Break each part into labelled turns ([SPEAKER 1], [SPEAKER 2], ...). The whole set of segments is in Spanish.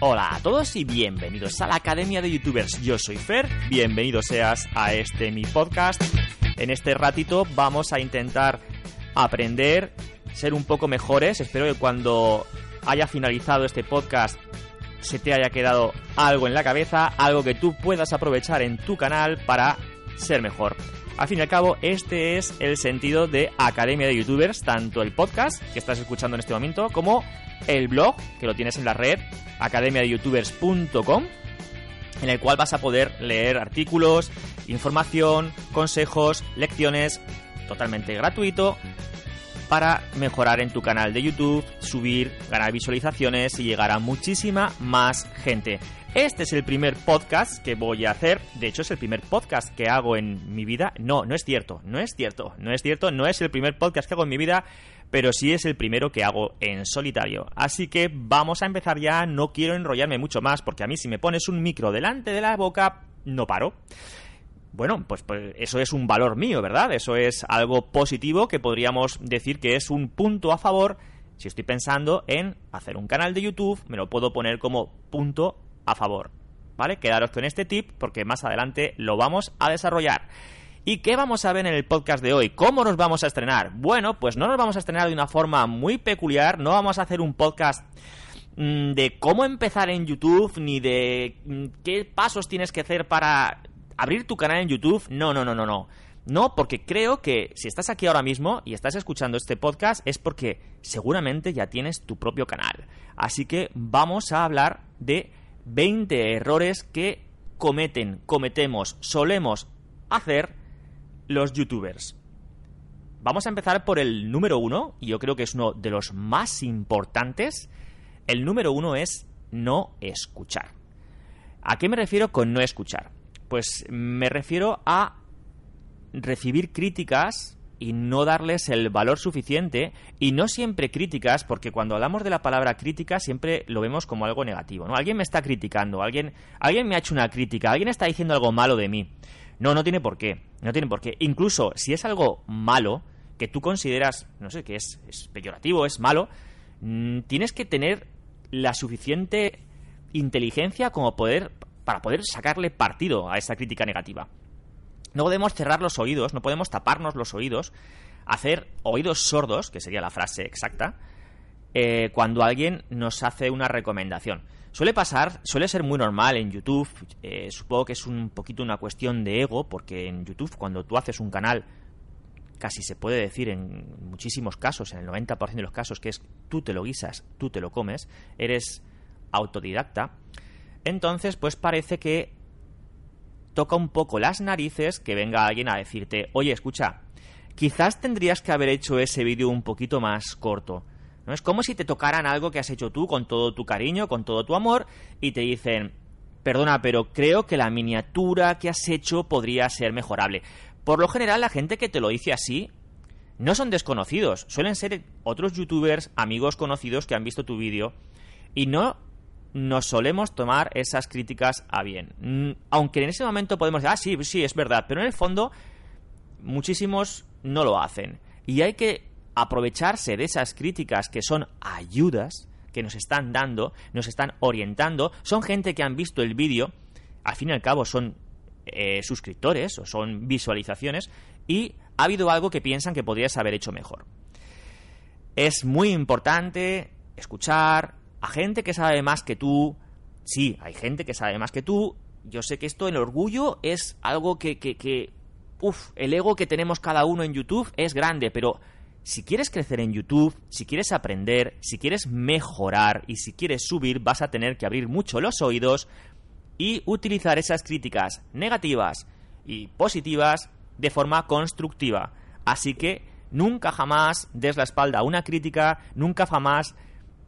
[SPEAKER 1] Hola a todos y bienvenidos a la Academia de Youtubers. Yo soy Fer, bienvenido seas a este mi podcast. En este ratito vamos a intentar aprender, ser un poco mejores. Espero que cuando haya finalizado este podcast se te haya quedado algo en la cabeza, algo que tú puedas aprovechar en tu canal para ser mejor. Al fin y al cabo, este es el sentido de Academia de Youtubers, tanto el podcast que estás escuchando en este momento como el blog, que lo tienes en la red, academiadeyoutubers.com, en el cual vas a poder leer artículos, información, consejos, lecciones, totalmente gratuito, para mejorar en tu canal de YouTube, subir, ganar visualizaciones y llegar a muchísima más gente. Este es el primer podcast que voy a hacer. De hecho, es el primer podcast que hago en mi vida. No, no es cierto, no es cierto, no es cierto, no es el primer podcast que hago en mi vida, pero sí es el primero que hago en solitario. Así que vamos a empezar ya, no quiero enrollarme mucho más, porque a mí si me pones un micro delante de la boca, no paro. Bueno, pues, pues, eso es un valor mío, ¿verdad? Eso es algo positivo que podríamos decir que es un punto a favor. Si estoy pensando en hacer un canal de YouTube, me lo puedo poner como punto a favor. ¿Vale? Quedaros con este tip porque más adelante lo vamos a desarrollar. ¿Y qué vamos a ver en el podcast de hoy? ¿Cómo nos vamos a estrenar? Bueno, pues no nos vamos a estrenar de una forma muy peculiar, no vamos a hacer un podcast mm, de cómo empezar en YouTube, ni de mm, qué pasos tienes que hacer para abrir tu canal en YouTube. No, no, no, no, no. No, porque creo que si estás aquí ahora mismo y estás escuchando este podcast es porque seguramente ya tienes tu propio canal. Así que vamos a hablar de 20 errores que cometen, cometemos, solemos hacer los youtubers. Vamos a empezar por el número uno, y yo creo que es uno de los más importantes. El número uno es no escuchar. ¿A qué me refiero con no escuchar? Pues me refiero a recibir críticas y no darles el valor suficiente y no siempre críticas porque cuando hablamos de la palabra crítica siempre lo vemos como algo negativo, ¿no? Alguien me está criticando, alguien alguien me ha hecho una crítica, alguien está diciendo algo malo de mí. No, no tiene por qué, no tiene por qué. Incluso si es algo malo que tú consideras, no sé, que es, es peyorativo, es malo, mm, tienes que tener la suficiente inteligencia como poder para poder sacarle partido a esa crítica negativa. No podemos cerrar los oídos, no podemos taparnos los oídos, hacer oídos sordos, que sería la frase exacta, eh, cuando alguien nos hace una recomendación. Suele pasar, suele ser muy normal en YouTube, eh, supongo que es un poquito una cuestión de ego, porque en YouTube cuando tú haces un canal, casi se puede decir en muchísimos casos, en el 90% de los casos, que es tú te lo guisas, tú te lo comes, eres autodidacta, entonces pues parece que toca un poco las narices que venga alguien a decirte, oye, escucha, quizás tendrías que haber hecho ese vídeo un poquito más corto. ¿No? Es como si te tocaran algo que has hecho tú con todo tu cariño, con todo tu amor, y te dicen, perdona, pero creo que la miniatura que has hecho podría ser mejorable. Por lo general, la gente que te lo dice así no son desconocidos, suelen ser otros youtubers, amigos conocidos que han visto tu vídeo y no nos solemos tomar esas críticas a bien. Mm, aunque en ese momento podemos decir, ah, sí, sí, es verdad, pero en el fondo muchísimos no lo hacen. Y hay que aprovecharse de esas críticas que son ayudas que nos están dando, nos están orientando, son gente que han visto el vídeo, al fin y al cabo son eh, suscriptores o son visualizaciones y ha habido algo que piensan que podrías haber hecho mejor. Es muy importante escuchar, a gente que sabe más que tú. Sí, hay gente que sabe más que tú. Yo sé que esto, el orgullo, es algo que, que, que Uf, el ego que tenemos cada uno en YouTube es grande, pero si quieres crecer en YouTube, si quieres aprender, si quieres mejorar y si quieres subir, vas a tener que abrir mucho los oídos y utilizar esas críticas negativas y positivas de forma constructiva. Así que nunca jamás des la espalda a una crítica, nunca jamás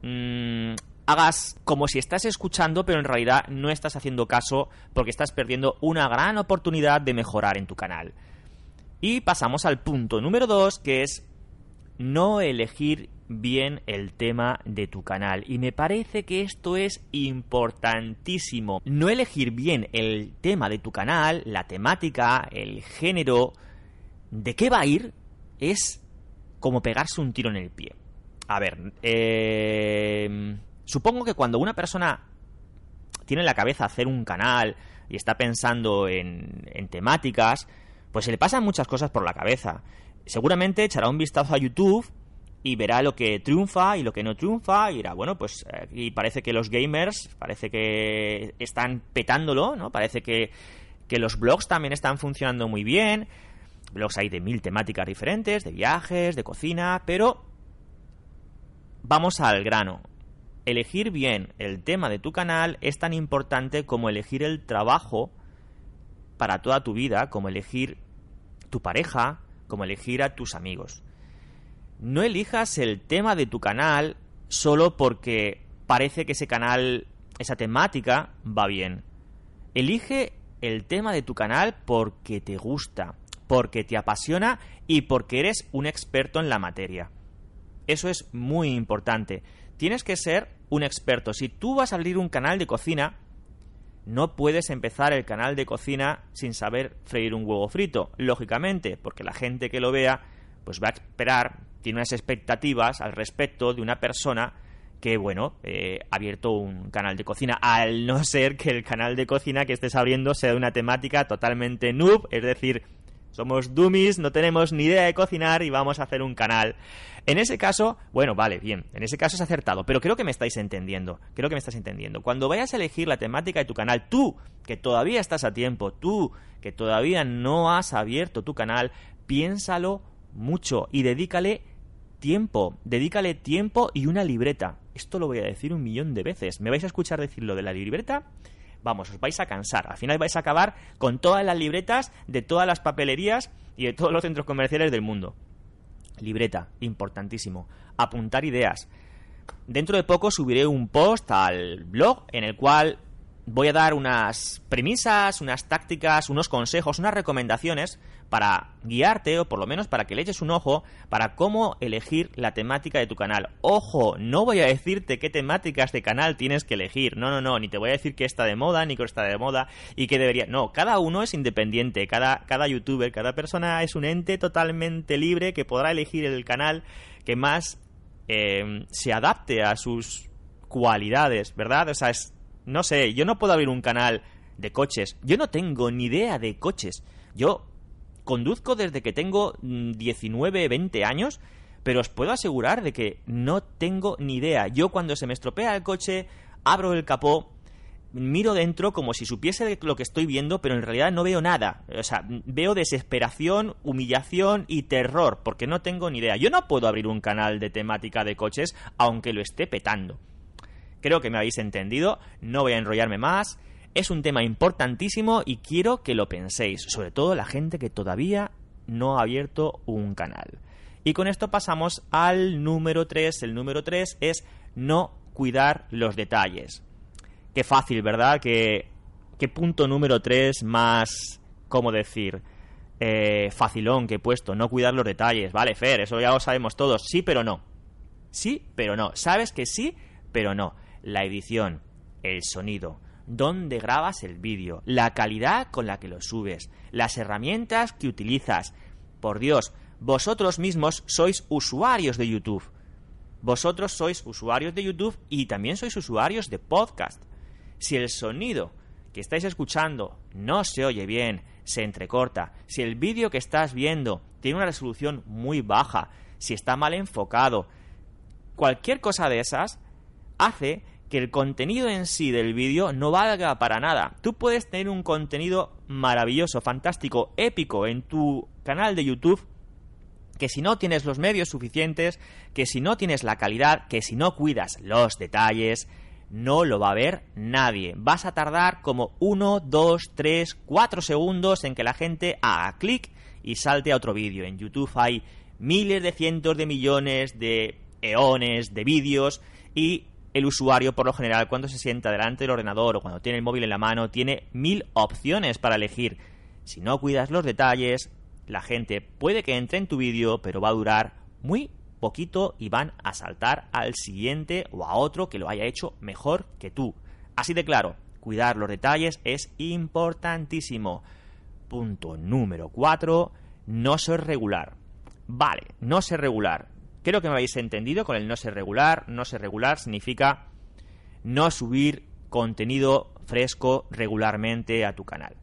[SPEAKER 1] mmm, hagas como si estás escuchando, pero en realidad no estás haciendo caso porque estás perdiendo una gran oportunidad de mejorar en tu canal. Y pasamos al punto número 2, que es no elegir bien el tema de tu canal. Y me parece que esto es importantísimo. No elegir bien el tema de tu canal, la temática, el género, de qué va a ir, es como pegarse un tiro en el pie. A ver, eh, supongo que cuando una persona tiene en la cabeza hacer un canal y está pensando en, en temáticas, pues se le pasan muchas cosas por la cabeza. Seguramente echará un vistazo a YouTube y verá lo que triunfa y lo que no triunfa y dirá, bueno, pues y parece que los gamers, parece que están petándolo, ¿no? Parece que, que los blogs también están funcionando muy bien. Blogs hay de mil temáticas diferentes, de viajes, de cocina, pero vamos al grano. Elegir bien el tema de tu canal es tan importante como elegir el trabajo para toda tu vida, como elegir tu pareja, como elegir a tus amigos. No elijas el tema de tu canal solo porque parece que ese canal, esa temática, va bien. Elige el tema de tu canal porque te gusta, porque te apasiona y porque eres un experto en la materia. Eso es muy importante. Tienes que ser un experto. Si tú vas a abrir un canal de cocina, no puedes empezar el canal de cocina sin saber freír un huevo frito, lógicamente, porque la gente que lo vea pues va a esperar, tiene unas expectativas al respecto de una persona que, bueno, eh, ha abierto un canal de cocina, al no ser que el canal de cocina que estés abriendo sea de una temática totalmente noob, es decir, somos dummies, no tenemos ni idea de cocinar y vamos a hacer un canal. En ese caso, bueno, vale, bien, en ese caso es acertado, pero creo que me estáis entendiendo, creo que me estás entendiendo. Cuando vayas a elegir la temática de tu canal, tú, que todavía estás a tiempo, tú, que todavía no has abierto tu canal, piénsalo mucho y dedícale tiempo, dedícale tiempo y una libreta. Esto lo voy a decir un millón de veces. ¿Me vais a escuchar decirlo de la libreta? Vamos, os vais a cansar. Al final vais a acabar con todas las libretas de todas las papelerías y de todos los centros comerciales del mundo. Libreta, importantísimo. Apuntar ideas. Dentro de poco subiré un post al blog en el cual voy a dar unas premisas, unas tácticas, unos consejos, unas recomendaciones para guiarte o por lo menos para que le eches un ojo para cómo elegir la temática de tu canal. Ojo, no voy a decirte qué temáticas de canal tienes que elegir. No, no, no, ni te voy a decir que está de moda, ni que está de moda y que debería... No, cada uno es independiente, cada, cada youtuber, cada persona es un ente totalmente libre que podrá elegir el canal que más eh, se adapte a sus cualidades, ¿verdad? O sea, es no sé, yo no puedo abrir un canal de coches. Yo no tengo ni idea de coches. Yo conduzco desde que tengo 19, mm, 20 años, pero os puedo asegurar de que no tengo ni idea. Yo cuando se me estropea el coche, abro el capó, miro dentro como si supiese lo que estoy viendo, pero en realidad no veo nada. O sea, veo desesperación, humillación y terror, porque no tengo ni idea. Yo no puedo abrir un canal de temática de coches, aunque lo esté petando. Creo que me habéis entendido, no voy a enrollarme más. Es un tema importantísimo y quiero que lo penséis, sobre todo la gente que todavía no ha abierto un canal. Y con esto pasamos al número 3. El número 3 es no cuidar los detalles. Qué fácil, ¿verdad? ¿Qué, qué punto número 3 más, ¿cómo decir? Eh, facilón que he puesto, no cuidar los detalles. Vale, Fer, eso ya lo sabemos todos. Sí, pero no. Sí, pero no. Sabes que sí, pero no la edición, el sonido, dónde grabas el vídeo, la calidad con la que lo subes, las herramientas que utilizas. Por Dios, vosotros mismos sois usuarios de YouTube. Vosotros sois usuarios de YouTube y también sois usuarios de podcast. Si el sonido que estáis escuchando no se oye bien, se entrecorta, si el vídeo que estás viendo tiene una resolución muy baja, si está mal enfocado, cualquier cosa de esas hace que el contenido en sí del vídeo no valga para nada. Tú puedes tener un contenido maravilloso, fantástico, épico en tu canal de YouTube que si no tienes los medios suficientes, que si no tienes la calidad, que si no cuidas los detalles, no lo va a ver nadie. Vas a tardar como 1, 2, 3, 4 segundos en que la gente haga clic y salte a otro vídeo. En YouTube hay miles de cientos de millones de eones de vídeos y el usuario, por lo general, cuando se sienta delante del ordenador o cuando tiene el móvil en la mano, tiene mil opciones para elegir. Si no cuidas los detalles, la gente puede que entre en tu vídeo, pero va a durar muy poquito y van a saltar al siguiente o a otro que lo haya hecho mejor que tú. Así de claro, cuidar los detalles es importantísimo. Punto número 4. No ser regular. Vale, no ser regular. Creo que me habéis entendido con el no ser regular. No ser regular significa no subir contenido fresco regularmente a tu canal.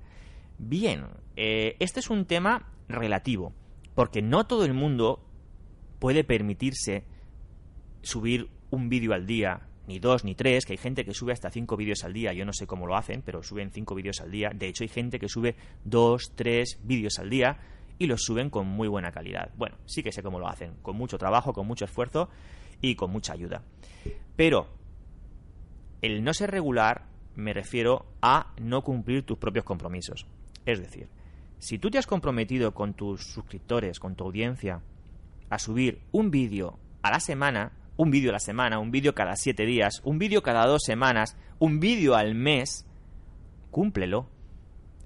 [SPEAKER 1] Bien, eh, este es un tema relativo, porque no todo el mundo puede permitirse subir un vídeo al día, ni dos, ni tres, que hay gente que sube hasta cinco vídeos al día, yo no sé cómo lo hacen, pero suben cinco vídeos al día. De hecho, hay gente que sube dos, tres vídeos al día y los suben con muy buena calidad. Bueno, sí que sé cómo lo hacen, con mucho trabajo, con mucho esfuerzo y con mucha ayuda. Pero el no ser regular me refiero a no cumplir tus propios compromisos. Es decir, si tú te has comprometido con tus suscriptores, con tu audiencia, a subir un vídeo a la semana, un vídeo a la semana, un vídeo cada siete días, un vídeo cada dos semanas, un vídeo al mes, cúmplelo.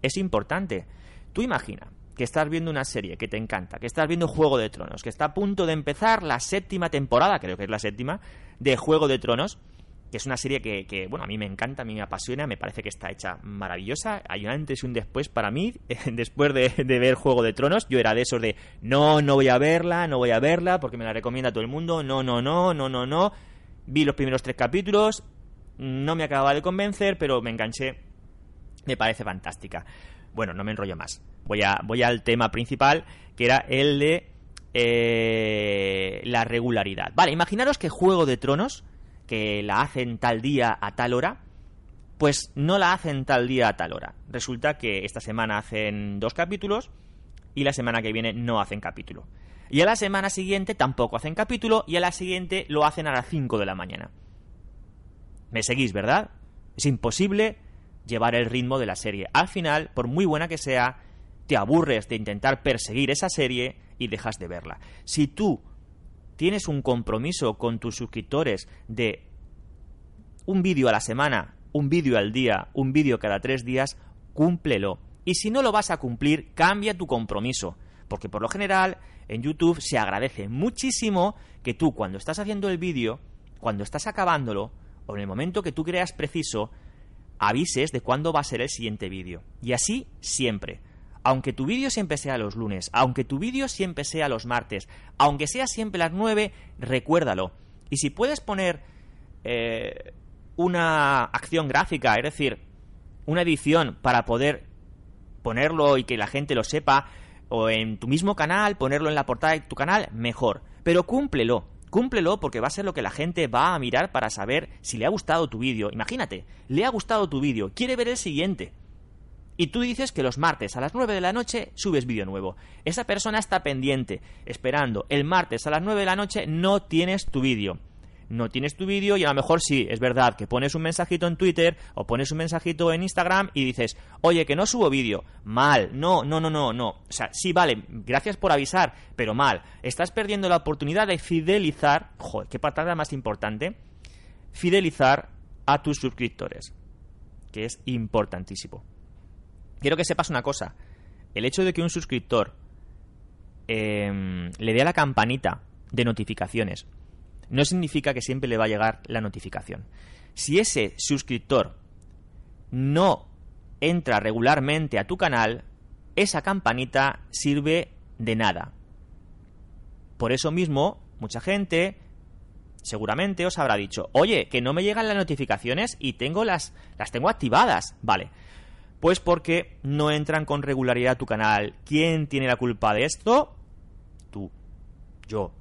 [SPEAKER 1] Es importante. Tú imagina que estás viendo una serie que te encanta, que estás viendo Juego de Tronos, que está a punto de empezar la séptima temporada, creo que es la séptima, de Juego de Tronos, que es una serie que, bueno, a mí me encanta, a mí me apasiona, me parece que está hecha maravillosa. Hay un antes y un después para mí, después de, ver Juego de Tronos. Yo era de esos de, no, no voy a verla, no voy a verla, porque me la recomienda todo el mundo, no, no, no, no, no, no. Vi los primeros tres capítulos, no me acababa de convencer, pero me enganché. Me parece fantástica. Bueno, no me enrollo más. Voy, a, voy al tema principal, que era el de eh, la regularidad. Vale, imaginaros que Juego de Tronos que la hacen tal día a tal hora, pues no la hacen tal día a tal hora. Resulta que esta semana hacen dos capítulos y la semana que viene no hacen capítulo. Y a la semana siguiente tampoco hacen capítulo y a la siguiente lo hacen a las 5 de la mañana. ¿Me seguís, verdad? Es imposible llevar el ritmo de la serie. Al final, por muy buena que sea, te aburres de intentar perseguir esa serie y dejas de verla. Si tú tienes un compromiso con tus suscriptores de un vídeo a la semana, un vídeo al día, un vídeo cada tres días, cúmplelo. Y si no lo vas a cumplir, cambia tu compromiso. Porque por lo general en YouTube se agradece muchísimo que tú cuando estás haciendo el vídeo, cuando estás acabándolo, o en el momento que tú creas preciso, avises de cuándo va a ser el siguiente vídeo. Y así siempre aunque tu vídeo siempre sea los lunes, aunque tu vídeo siempre sea los martes, aunque sea siempre las 9, recuérdalo. Y si puedes poner eh, una acción gráfica, es decir, una edición para poder ponerlo y que la gente lo sepa, o en tu mismo canal, ponerlo en la portada de tu canal, mejor. Pero cúmplelo, cúmplelo porque va a ser lo que la gente va a mirar para saber si le ha gustado tu vídeo. Imagínate, le ha gustado tu vídeo, quiere ver el siguiente y tú dices que los martes a las 9 de la noche subes vídeo nuevo. Esa persona está pendiente, esperando. El martes a las 9 de la noche no tienes tu vídeo. No tienes tu vídeo y a lo mejor sí, es verdad que pones un mensajito en Twitter o pones un mensajito en Instagram y dices, oye, que no subo vídeo. Mal, no, no, no, no, no. O sea, sí, vale, gracias por avisar, pero mal. Estás perdiendo la oportunidad de fidelizar, joder, qué patada más importante, fidelizar a tus suscriptores, que es importantísimo. Quiero que sepas una cosa. El hecho de que un suscriptor em, le dé a la campanita de notificaciones no significa que siempre le va a llegar la notificación. Si ese suscriptor no entra regularmente a tu canal, esa campanita sirve de nada. Por eso mismo, mucha gente seguramente os habrá dicho, oye, que no me llegan las notificaciones y tengo las, las tengo activadas. Vale, pues porque no entran con regularidad a tu canal. ¿Quién tiene la culpa de esto? Tú, yo,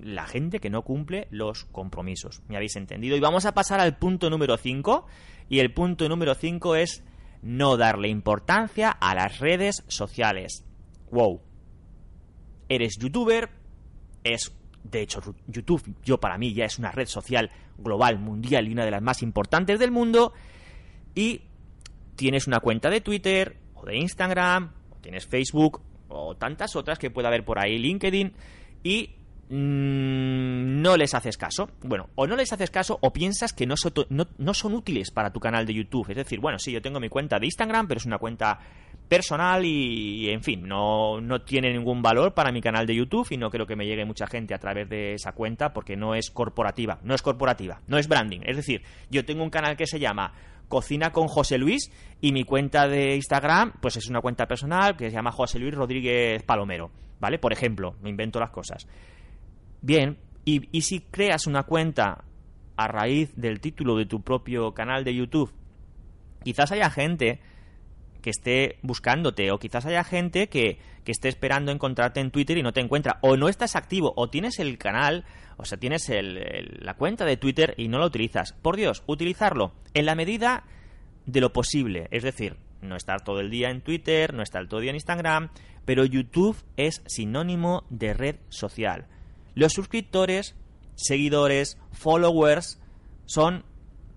[SPEAKER 1] la gente que no cumple los compromisos. ¿Me habéis entendido? Y vamos a pasar al punto número 5. Y el punto número 5 es no darle importancia a las redes sociales. Wow. Eres youtuber, es de hecho YouTube yo para mí ya es una red social global, mundial y una de las más importantes del mundo y tienes una cuenta de Twitter o de Instagram, o tienes Facebook o tantas otras que pueda haber por ahí, LinkedIn, y mm, no les haces caso. Bueno, o no les haces caso o piensas que no, son útiles para tu canal de YouTube. Es decir, bueno, sí, yo tengo mi cuenta de Instagram, pero es una cuenta personal y, en fin, no, no tiene ningún valor para mi canal de YouTube y no creo que me llegue mucha gente a través de esa cuenta porque no es corporativa, no es corporativa, no es branding. Es decir, yo tengo un canal que se llama Cocina con José Luis y mi cuenta de Instagram, pues es una cuenta personal que se llama José Luis Rodríguez Palomero, ¿vale? Por ejemplo, me invento las cosas. Bien, y, y si creas una cuenta a raíz del título de tu propio canal de YouTube, quizás haya gente que esté buscándote o quizás haya gente que, que, esté esperando encontrarte en Twitter y no te encuentra o no estás activo o tienes el canal, o sea, tienes el, la cuenta de Twitter y no lo utilizas. Por Dios, utilizarlo en la medida de lo posible, es decir, no estar todo el día en Twitter, no estar todo el día en Instagram, pero YouTube es sinónimo de red social. Los suscriptores, seguidores, followers son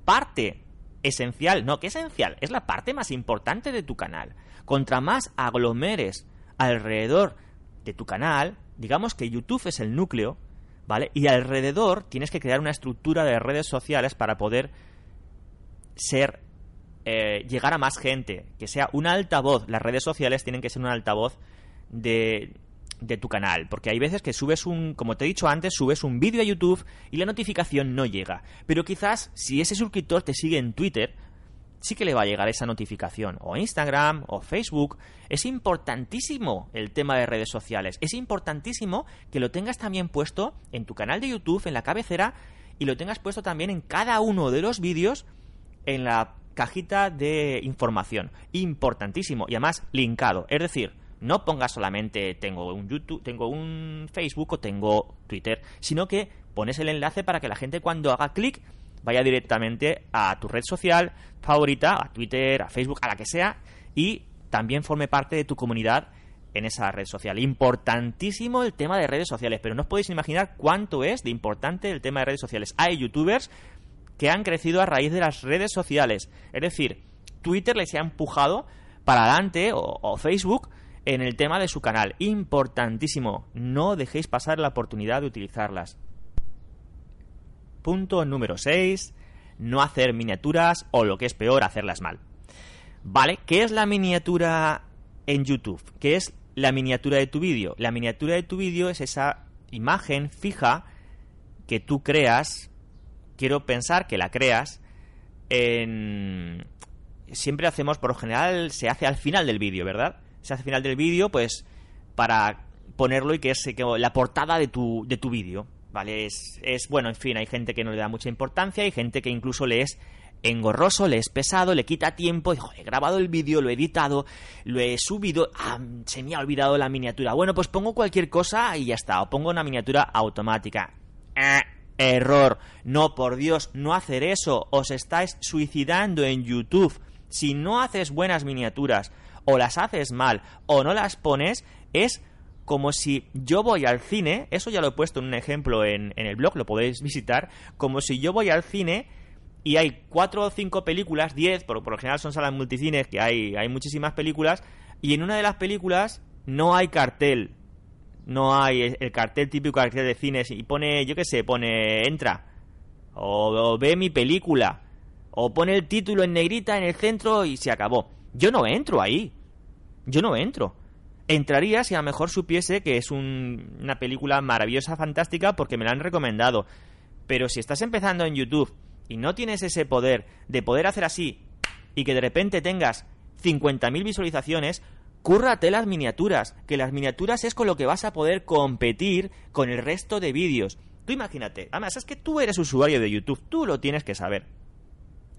[SPEAKER 1] parte esencial, no, que esencial, es la parte más importante de tu canal. Contra más aglomeres alrededor de tu canal, digamos que YouTube es el núcleo, ¿vale? Y alrededor tienes que crear una estructura de redes sociales para poder ser eh, llegar a más gente, que sea un altavoz. Las redes sociales tienen que ser un altavoz de, de tu canal, porque hay veces que subes un, como te he dicho antes, subes un vídeo a YouTube y la notificación no llega. Pero quizás si ese suscriptor te sigue en Twitter, sí que le va a llegar esa notificación, o Instagram, o Facebook. Es importantísimo el tema de redes sociales. Es importantísimo que lo tengas también puesto en tu canal de YouTube, en la cabecera, y lo tengas puesto también en cada uno de los vídeos en la cajita de información. Importantísimo. Y además, linkado. Es decir, no pongas solamente tengo un YouTube, tengo un Facebook o tengo Twitter, sino que pones el enlace para que la gente cuando haga clic vaya directamente a tu red social favorita, a Twitter, a Facebook, a la que sea, y también forme parte de tu comunidad en esa red social. Importantísimo el tema de redes sociales, pero no os podéis imaginar cuánto es de importante el tema de redes sociales. Hay youtubers que han crecido a raíz de las redes sociales. Es decir, Twitter les ha empujado para adelante o, o Facebook en el tema de su canal. Importantísimo, no dejéis pasar la oportunidad de utilizarlas. Punto número 6. No hacer miniaturas o lo que es peor, hacerlas mal. ¿Vale? ¿Qué es la miniatura en YouTube? ¿Qué es la miniatura de tu vídeo? La miniatura de tu vídeo es esa imagen fija que tú creas, quiero pensar que la creas, en... Siempre hacemos, por lo general, se hace al final del vídeo, ¿verdad? Se hace al final del vídeo, pues para ponerlo y que es la portada de tu, de tu vídeo. ¿Vale? Es, es, bueno, en fin, hay gente que no le da mucha importancia, hay gente que incluso le es engorroso, le es pesado, le quita tiempo, dijo, he grabado el vídeo, lo he editado, lo he subido, ah, se me ha olvidado la miniatura. Bueno, pues pongo cualquier cosa y ya está, o pongo una miniatura automática. Eh, error, no, por Dios, no hacer eso, os estáis suicidando en YouTube. Si no haces buenas miniaturas, o las haces mal o no las pones, es como si yo voy al cine, eso ya lo he puesto en un ejemplo en, el blog, lo podéis visitar, como si yo voy al cine y hay cuatro o cinco películas, diez, por, por lo general son salas multicines, que hay, hay muchísimas películas, y en una de las películas no hay cartel, no hay el cartel típico cartel de cines, y pone, yo qué sé, pone entra, o ve mi película, o pone el título en negrita en el centro y se acabó. Yo no entro ahí. Yo no entro. Entraría si a lo mejor supiese que es una película maravillosa, fantástica, porque me la han recomendado. Pero si estás empezando en YouTube y no tienes ese poder de poder hacer así y que de repente tengas 50.000 visualizaciones, cúrrate las miniaturas, que las miniaturas es con lo que vas a poder competir con el resto de vídeos. Tú imagínate, además es que tú eres usuario de YouTube, tú lo tienes que saber.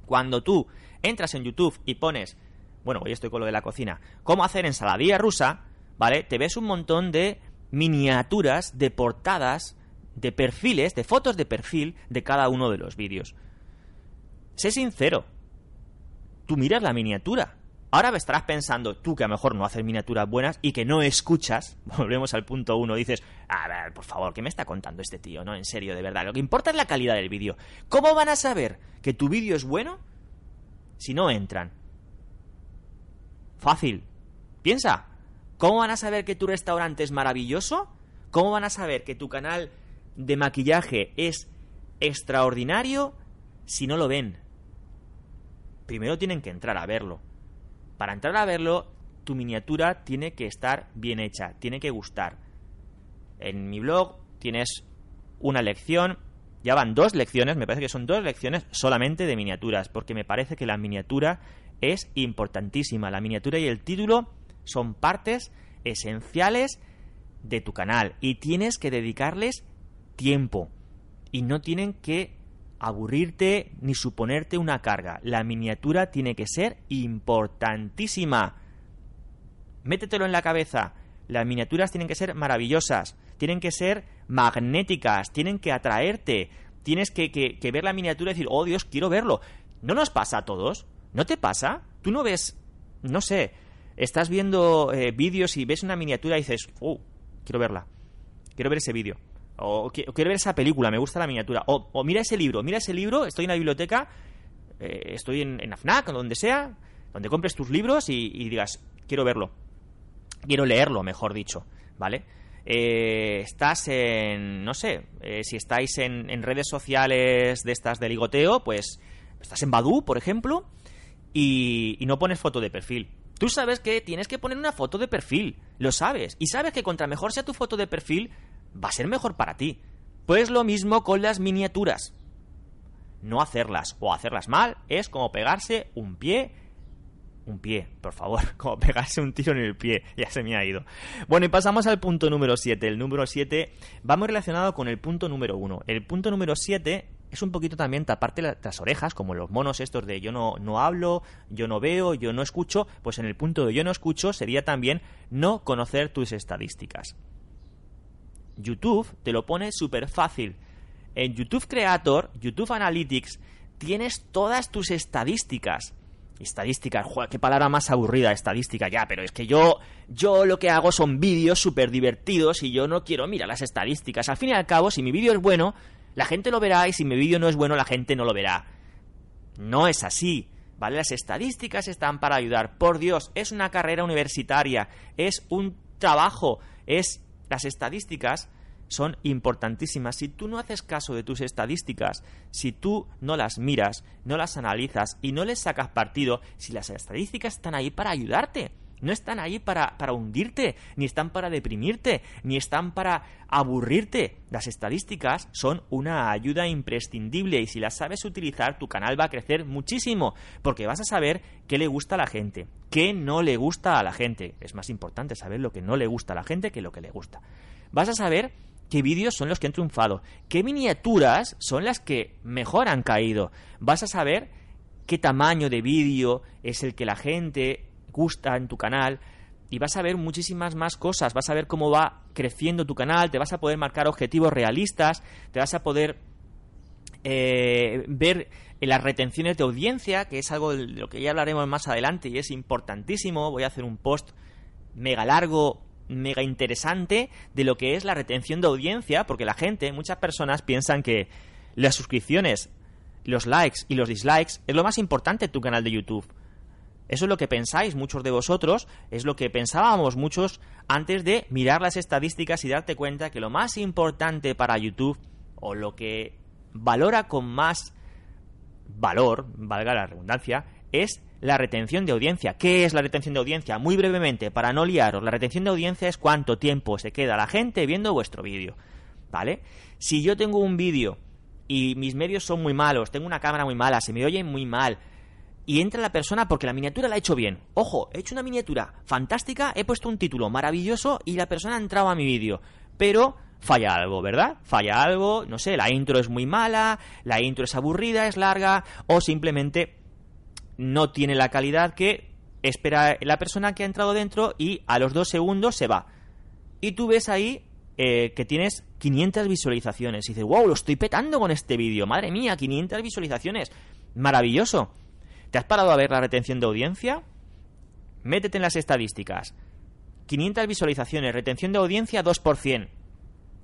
[SPEAKER 1] Cuando tú entras en YouTube y pones bueno, hoy estoy con lo de la cocina, cómo hacer ensaladilla rusa, ¿vale? Te ves un montón de miniaturas, de portadas, de perfiles, de fotos de perfil de cada uno de los vídeos. Sé sincero, tú miras la miniatura. Ahora me estarás pensando, tú que a lo mejor no haces miniaturas buenas y que no escuchas, volvemos al punto uno, dices, a ver, por favor, ¿qué me está contando este tío? No, en serio, de verdad. Lo que importa es la calidad del vídeo. ¿Cómo van a saber que tu vídeo es bueno si no entran Fácil. Piensa, ¿cómo van a saber que tu restaurante es maravilloso? ¿Cómo van a saber que tu canal de maquillaje es extraordinario si no lo ven? Primero tienen que entrar a verlo. Para entrar a verlo, tu miniatura tiene que estar bien hecha, tiene que gustar. En mi blog tienes una lección Ya van dos lecciones, me parece que son dos lecciones solamente de miniaturas, porque me parece que la miniatura es importantísima. La miniatura y el título son partes esenciales de tu canal y tienes que dedicarles tiempo y no tienen que aburrirte ni suponerte una carga. La miniatura tiene que ser importantísima. Métetelo en la cabeza. Las miniaturas tienen que ser maravillosas, tienen que ser magnéticas, tienen que atraerte. Tienes que, que, ver la miniatura y decir, oh Dios, quiero verlo. ¿No nos pasa a todos? ¿No te pasa? Tú no ves, no sé, estás viendo eh, vídeos y ves una miniatura y dices, oh, quiero verla. Quiero ver ese vídeo. O, quiero ver esa película, me gusta la miniatura. O, mira ese libro, mira ese libro, estoy en la biblioteca, eh, estoy en, en AFNAC o donde sea, donde compres tus libros y, digas, quiero verlo. Quiero leerlo, mejor dicho, ¿vale? Eh, estás en, no sé, eh, si estáis en, en, redes sociales de estas de ligoteo, pues estás en Badu, por ejemplo, y, y no pones foto de perfil. Tú sabes que tienes que poner una foto de perfil, lo sabes, y sabes que contra mejor sea tu foto de perfil, va a ser mejor para ti. Pues lo mismo con las miniaturas. No hacerlas o hacerlas mal es como pegarse un pie un pie, por favor, como pegarse un tiro en el pie, ya se me ha ido. Bueno, y pasamos al punto número 7. El número 7 va muy relacionado con el punto número 1. El punto número 7 es un poquito también taparte las orejas, como los monos estos de yo no, no hablo, yo no veo, yo no escucho, pues en el punto de yo no escucho sería también no conocer tus estadísticas. YouTube te lo pone súper fácil. En YouTube Creator, YouTube Analytics, tienes todas tus estadísticas. Estadísticas, qué palabra más aburrida, estadística, ya, pero es que yo, yo lo que hago son vídeos súper divertidos y yo no quiero mirar las estadísticas. Al fin y al cabo, si mi vídeo es bueno, la gente lo verá y si mi vídeo no es bueno, la gente no lo verá. No es así, ¿vale? Las estadísticas están para ayudar. Por Dios, es una carrera universitaria, es un trabajo, es las estadísticas son importantísimas. Si tú no haces caso de tus estadísticas, si tú no las miras, no las analizas y no les sacas partido, si las estadísticas están ahí para ayudarte, no están ahí para, para hundirte, ni están para deprimirte, ni están para aburrirte. Las estadísticas son una ayuda imprescindible y si las sabes utilizar, tu canal va a crecer muchísimo, porque vas a saber qué le gusta a la gente, qué no le gusta a la gente. Es más importante saber lo que no le gusta a la gente que lo que le gusta. Vas a saber qué vídeos son los que han triunfado, qué miniaturas son las que mejor han caído. Vas a saber qué tamaño de vídeo es el que la gente gusta en tu canal y vas a ver muchísimas más cosas, vas a ver cómo va creciendo tu canal, te vas a poder marcar objetivos realistas, te vas a poder eh, ver las retenciones de audiencia, que es algo de lo que ya hablaremos más adelante y es importantísimo. Voy a hacer un post mega largo, mega interesante de lo que es la retención de audiencia, porque la gente, muchas personas piensan que las suscripciones, los likes y los dislikes es lo más importante en tu canal de YouTube. Eso es lo que pensáis muchos de vosotros, es lo que pensábamos muchos antes de mirar las estadísticas y darte cuenta que lo más importante para YouTube, o lo que valora con más valor, valga la redundancia, es la retención de audiencia. ¿Qué es la retención de audiencia? Muy brevemente, para no liaros, la retención de audiencia es cuánto tiempo se queda la gente viendo vuestro vídeo. ¿Vale? Si yo tengo un vídeo y mis medios son muy malos, tengo una cámara muy mala, se me oye muy mal, y entra la persona porque la miniatura la he hecho bien. Ojo, he hecho una miniatura fantástica, he puesto un título maravilloso y la persona ha entrado a mi vídeo. Pero falla algo, ¿verdad? Falla algo, no sé, la intro es muy mala, la intro es aburrida, es larga, o simplemente no tiene la calidad que espera la persona que ha entrado dentro y a los dos segundos se va. Y tú ves ahí eh, que tienes 500 visualizaciones y dices, wow, lo estoy petando con este vídeo, madre mía, 500 visualizaciones, maravilloso. ¿Te has parado a ver la retención de audiencia? Métete en las estadísticas. 500 visualizaciones, retención de audiencia 2%.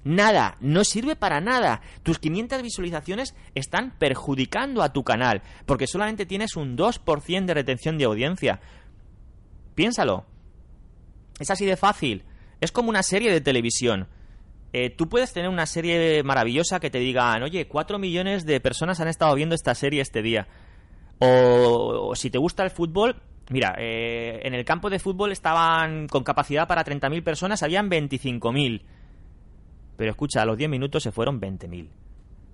[SPEAKER 1] Nada, no sirve para nada. Tus 500 visualizaciones están perjudicando a tu canal, porque solamente tienes un 2% de retención de audiencia. Piénsalo. Es así de fácil. Es como una serie de televisión. Eh, tú puedes tener una serie maravillosa que te digan, oye, 4 millones de personas han estado viendo esta serie este día. O, si te gusta el fútbol, mira, eh, en el campo de fútbol estaban con capacidad para 30.000 personas, habían 25.000. Pero escucha, a los 10 minutos se fueron 20.000.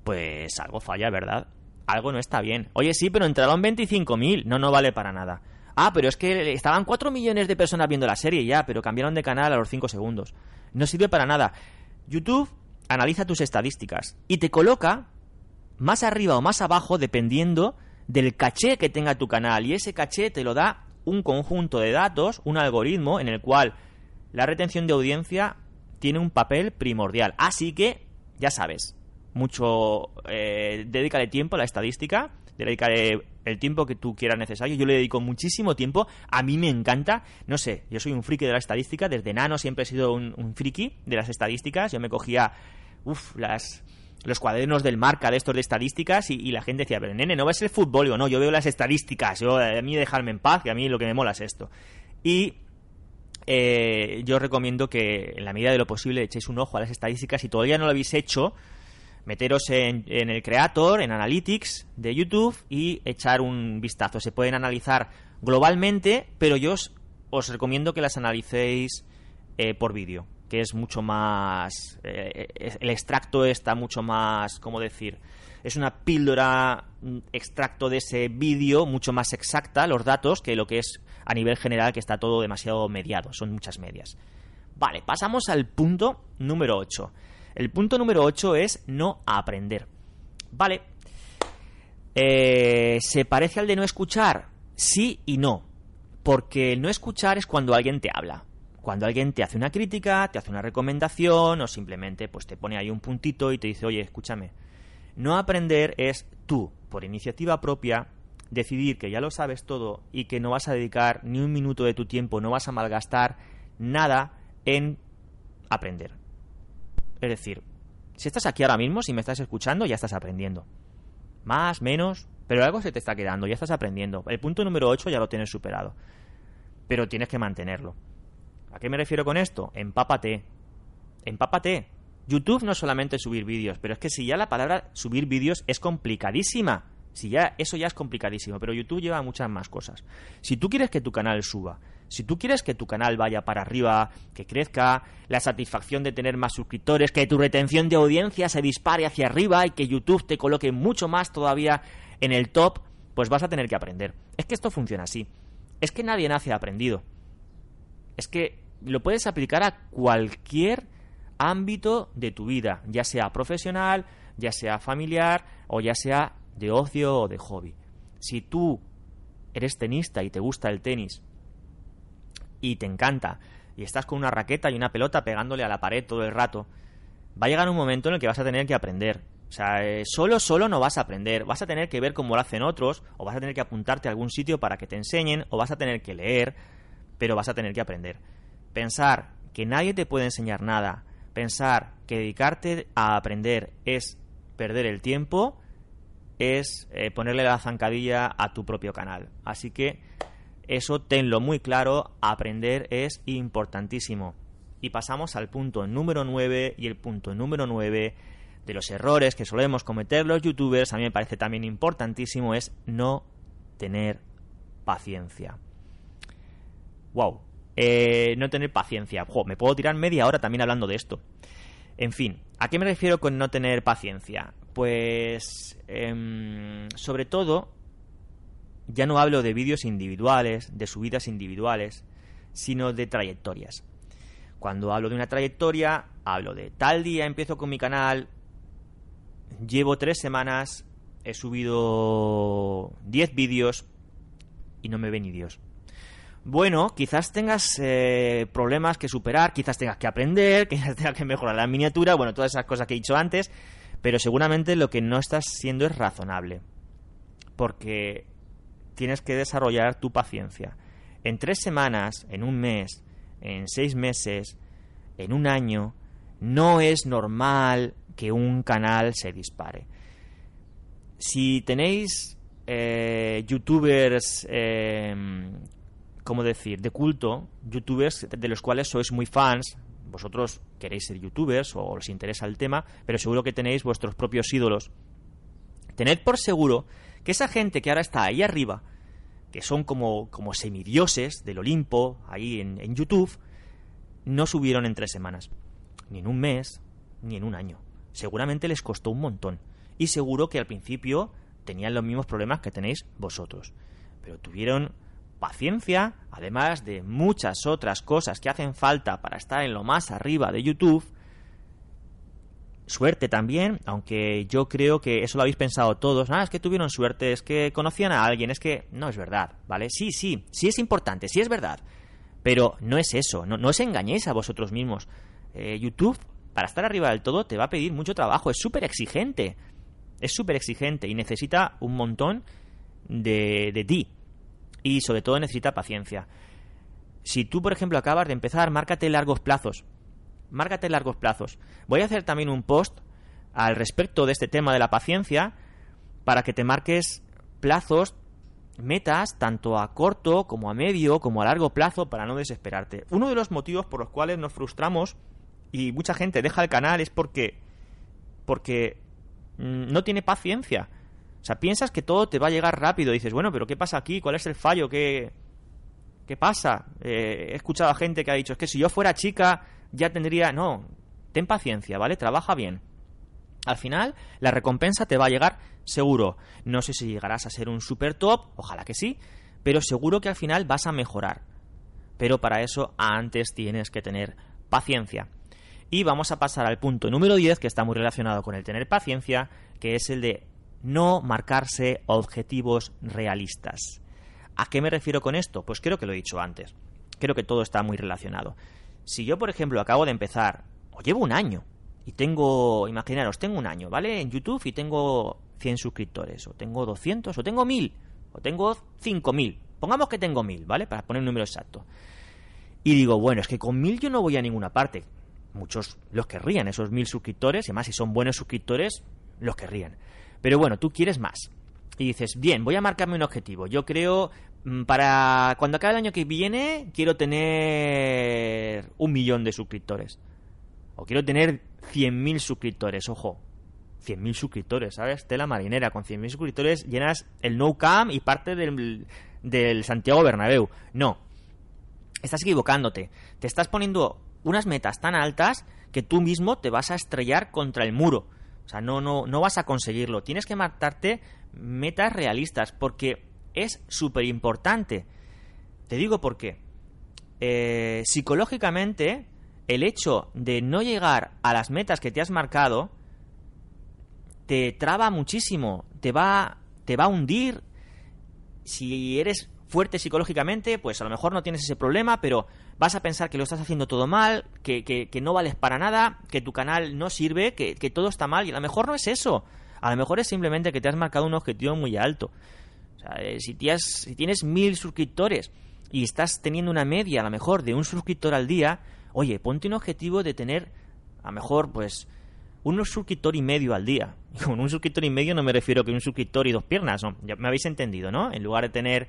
[SPEAKER 1] pues algo falla, ¿verdad? Algo no está bien. Oye, sí, pero entraron 25.000. No, no vale para nada. Ah, pero es que estaban 4 millones de personas viendo la serie ya, pero cambiaron de canal a los 5 segundos. No sirve para nada. YouTube analiza tus estadísticas y te coloca más arriba o más abajo dependiendo del caché que tenga tu canal. Y ese caché te lo da un conjunto de datos, un algoritmo en el cual la retención de audiencia tiene un papel primordial. Así que, ya sabes, mucho. Eh, dedícale tiempo a la estadística, dedícale el tiempo que tú quieras necesario. Yo le dedico muchísimo tiempo. A mí me encanta. No sé, yo soy un friki de la estadística. Desde nano siempre he sido un, friki de las estadísticas. Yo me cogía. Uf, las los cuadernos del marca de estos de estadísticas y, la gente decía, pero nene, no ves el fútbol, yo no, yo veo las estadísticas, yo, a mí dejarme en paz, que a mí lo que me mola es esto. Y eh, yo recomiendo que en la medida de lo posible echéis un ojo a las estadísticas. Si todavía no lo habéis hecho, meteros en, el Creator, en Analytics de YouTube y echar un vistazo. Se pueden analizar globalmente, pero yo os, recomiendo que las analicéis eh, por vídeo, que es mucho más... Eh, el extracto está mucho más, ¿cómo decir? Es una píldora extracto de ese vídeo mucho más exacta, los datos, que lo que es a nivel general que está todo demasiado mediado, son muchas medias. Vale, pasamos al punto número 8. El punto número 8 es no aprender. Vale. Eh, ¿Se parece al de no escuchar? Sí y no. Porque no escuchar es cuando alguien te habla. Cuando alguien te hace una crítica, te hace una recomendación o simplemente pues te pone ahí un puntito y te dice, oye, escúchame. No aprender es tú, por iniciativa propia, decidir que ya lo sabes todo y que no vas a dedicar ni un minuto de tu tiempo, no vas a malgastar nada en aprender. Es decir, si estás aquí ahora mismo, si me estás escuchando, ya estás aprendiendo. Más, menos, pero algo se te está quedando, ya estás aprendiendo. El punto número 8 ya lo tienes superado. Pero tienes que mantenerlo. ¿A qué me refiero con esto? Empápate. Empápate. YouTube no solamente subir vídeos, pero es que si ya la palabra subir vídeos es complicadísima. Si ya, eso ya es complicadísimo, pero YouTube lleva muchas más cosas. Si tú quieres que tu canal suba, si tú quieres que tu canal vaya para arriba, que crezca, la satisfacción de tener más suscriptores, que tu retención de audiencia se dispare hacia arriba y que YouTube te coloque mucho más todavía en el top, pues vas a tener que aprender. Es que esto funciona así. Es que nadie nace aprendido. Es que lo puedes aplicar a cualquier ámbito de tu vida, ya sea profesional, ya sea familiar o ya sea de ocio o de hobby. Si tú eres tenista y te gusta el tenis y te encanta y estás con una raqueta y una pelota pegándole a la pared todo el rato, va a llegar un momento en el que vas a tener que aprender. O sea, eh, solo, solo no vas a aprender. Vas a tener que ver cómo lo hacen otros, o vas a tener que apuntarte a algún sitio para que te enseñen, o vas a tener que leer, pero vas a tener que aprender. Pensar que nadie te puede enseñar nada, pensar que dedicarte a aprender es perder el tiempo, es eh, ponerle la zancadilla a tu propio canal. Así que eso tenlo muy claro, aprender es importantísimo. Y pasamos al punto número 9 y el punto número 9 de los errores que solemos cometer los youtubers, a mí me parece también importantísimo, es no tener paciencia. Wow, eh, no tener paciencia. me puedo tirar media hora también hablando de esto. En fin, ¿a qué me refiero con no tener paciencia? Pues em, sobre todo, ya no hablo de vídeos individuales, de subidas individuales, sino de trayectorias. Cuando hablo de una trayectoria, hablo de tal día empiezo con mi canal, llevo tres semanas, he subido 10 vídeos y no me ve ni Dios. Bueno, quizás tengas eh, problemas que superar, quizás tengas que aprender, quizás tengas que mejorar la miniatura, bueno, todas esas cosas que he dicho antes, pero seguramente lo que no estás siendo es razonable. Porque tienes que desarrollar tu paciencia. En tres semanas, en un mes, en seis meses, en un año, no es normal que un canal se dispare. Si tenéis eh, youtubers, eh, ¿cómo decir?, de culto, youtubers de los cuales sois muy fans, vosotros queréis ser youtubers o os interesa el tema, pero seguro que tenéis vuestros propios ídolos. Tened por seguro que esa gente que ahora está ahí arriba, que son como, como semidioses del Olimpo, ahí en, en YouTube, no subieron en tres semanas, ni en un mes, ni en un año. Seguramente les costó un montón. y seguro que al principio tenían los mismos problemas que tenéis vosotros. Pero tuvieron paciencia, además de muchas otras cosas que hacen falta para estar en lo más arriba de YouTube. Suerte también, aunque yo creo que eso lo habéis pensado todos. Ah, es que tuvieron suerte, es que conocían a alguien, es que no es verdad, ¿vale? Sí, sí, sí es importante, sí es verdad. Pero no es eso, no, os engañéis a vosotros mismos. Eh, YouTube, para estar arriba del todo, te va a pedir mucho trabajo, es súper exigente. Es súper exigente y necesita un montón de, de ti. Y sobre todo necesita paciencia. Si tú, por ejemplo, acabas de empezar, márcate largos plazos. Márcate largos plazos. Voy a hacer también un post al respecto de este tema de la paciencia para que te marques plazos, metas, tanto a corto como a medio, como a largo plazo, para no desesperarte. Uno de los motivos por los cuales nos frustramos y mucha gente deja el canal es porque porque mm, no tiene paciencia. O sea, piensas que todo te va a llegar rápido. dices, bueno, pero ¿qué pasa aquí? ¿Cuál es el fallo? ¿Qué, qué pasa? Eh, he escuchado a gente que ha dicho, es que si yo fuera chica ya tendría... No, ten paciencia, ¿vale? Trabaja bien. Al final, la recompensa te va a llegar seguro. No sé si llegarás a ser un super top, ojalá que sí, pero seguro que al final vas a mejorar. Pero para eso antes tienes que tener paciencia. Y vamos a pasar al punto número 10, que está muy relacionado con el tener paciencia, que es el de no marcarse objetivos realistas. ¿A qué me refiero con esto? Pues creo que lo he dicho antes. Creo que todo está muy relacionado. Si yo, por ejemplo, acabo de empezar, o llevo un año, y tengo, imaginaros, tengo un año, ¿vale? En YouTube y tengo 100 suscriptores, o tengo 200, o tengo 1000, o tengo 5000. Pongamos que tengo 1000, ¿vale? Para poner un número exacto. Y digo, bueno, es que con 1000 yo no voy a ninguna parte. Muchos los querrían, esos 1000 suscriptores, y además si son buenos suscriptores, los querrían. Pero bueno, tú quieres más. Y dices, bien, voy a marcarme un objetivo. Yo creo, mm, para cuando acabe el año que viene, quiero tener un millón de suscriptores. O quiero tener 100.000 suscriptores, ojo. 100.000 suscriptores, ¿sabes? Tela marinera. Con 100.000 suscriptores llenas el No Cam y parte del, del Santiago Bernabéu. No. Estás equivocándote. Te estás poniendo unas metas tan altas que tú mismo te vas a estrellar contra el muro. O sea, no, no, no vas a conseguirlo. Tienes que marcarte metas realistas porque es súper importante. Te digo por qué. Eh, psicológicamente, el hecho de no llegar a las metas que te has marcado te traba muchísimo, te va, te va a hundir. Si eres fuerte psicológicamente, pues a lo mejor no tienes ese problema, pero vas a pensar que lo estás haciendo todo mal, que, que, no vales para nada, que tu canal no sirve, que, todo está mal, y a lo mejor no es eso. A lo mejor es simplemente que te has marcado un objetivo muy alto. O sea, eh, si, si tienes mil suscriptores y estás teniendo una media, a lo mejor, de un suscriptor al día, oye, ponte un objetivo de tener, a lo mejor, pues, un suscriptor y medio al día. Y con un suscriptor y medio no me refiero que un suscriptor y dos piernas, no, ya me habéis entendido, ¿no? En lugar de tener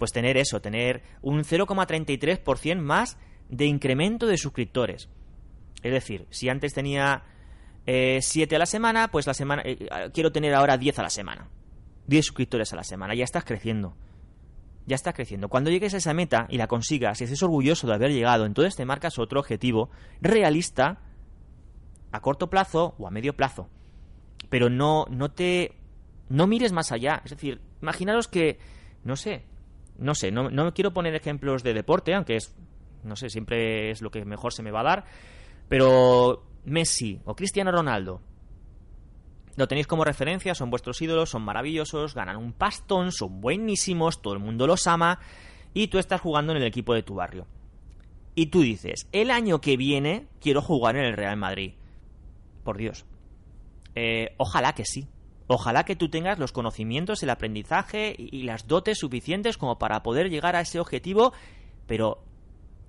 [SPEAKER 1] pues tener eso, tener un 0,33% más de incremento de suscriptores. Es decir, si antes tenía 7 eh, a la semana, pues la semana eh, quiero tener ahora 10 a la semana. 10 suscriptores a la semana, ya estás creciendo. Ya estás creciendo. Cuando llegues a esa meta y la consigas y estés orgulloso de haber llegado, entonces te marcas otro objetivo realista a corto plazo o a medio plazo. Pero no, no te. No mires más allá. Es decir, imaginaros que, no sé, no sé, no, no quiero poner ejemplos de deporte, aunque es, no sé, siempre es lo que mejor se me va a dar, pero Messi o Cristiano Ronaldo, lo tenéis como referencia, son vuestros ídolos, son maravillosos, ganan un pastón, son buenísimos, todo el mundo los ama, y tú estás jugando en el equipo de tu barrio. Y tú dices, el año que viene quiero jugar en el Real Madrid. Por Dios. Eh, ojalá que sí. Ojalá que tú tengas los conocimientos, el aprendizaje y las dotes suficientes como para poder llegar a ese objetivo, pero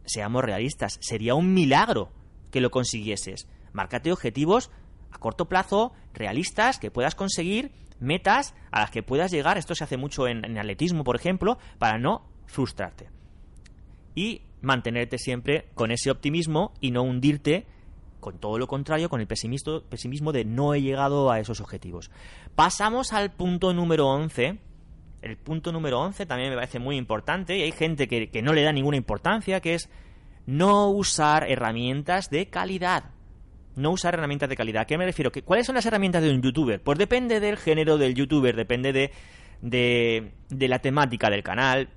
[SPEAKER 1] seamos realistas, sería un milagro que lo consiguieses. Márcate objetivos a corto plazo, realistas, que puedas conseguir, metas a las que puedas llegar, esto se hace mucho en, en atletismo, por ejemplo, para no frustrarte. Y mantenerte siempre con ese optimismo y no hundirte con todo lo contrario, con el pesimismo, de no he llegado a esos objetivos. Pasamos al punto número 11. El punto número 11 también me parece muy importante y hay gente que, que no le da ninguna importancia, que es no usar herramientas de calidad. no usar herramientas de calidad. ¿A qué me refiero? ¿Cuáles son las herramientas de un youtuber? Pues depende del género del youtuber, depende de, de, la temática del canal.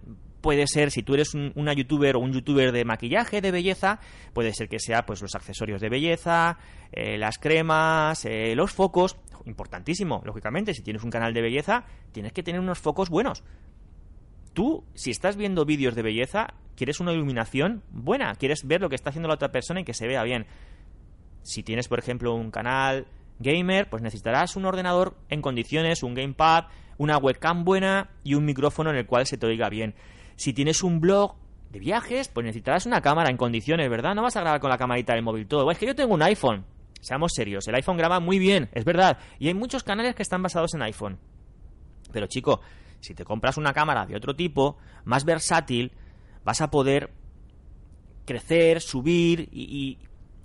[SPEAKER 1] Puede ser, si tú eres una youtuber o un youtuber de maquillaje, de belleza, puede ser que sea pues los accesorios de belleza, eh, las cremas, eh, los focos. Importantísimo, lógicamente, si tienes un canal de belleza, tienes que tener unos focos buenos. Tú, si estás viendo vídeos de belleza, quieres una iluminación buena, quieres ver lo que está haciendo la otra persona y que se vea bien. Si tienes, por ejemplo, un canal gamer, pues necesitarás un ordenador en condiciones, un gamepad, una webcam buena y un micrófono en el cual se te oiga bien. Si tienes un blog de viajes, pues necesitarás una cámara en condiciones, ¿verdad? No vas a grabar con la camarita del móvil todo. Es que yo tengo un iPhone. Seamos serios, el iPhone graba muy bien, es verdad. Y hay muchos canales que están basados en iPhone. Pero chico, si te compras una cámara de otro tipo, más versátil, vas a poder crecer, subir y,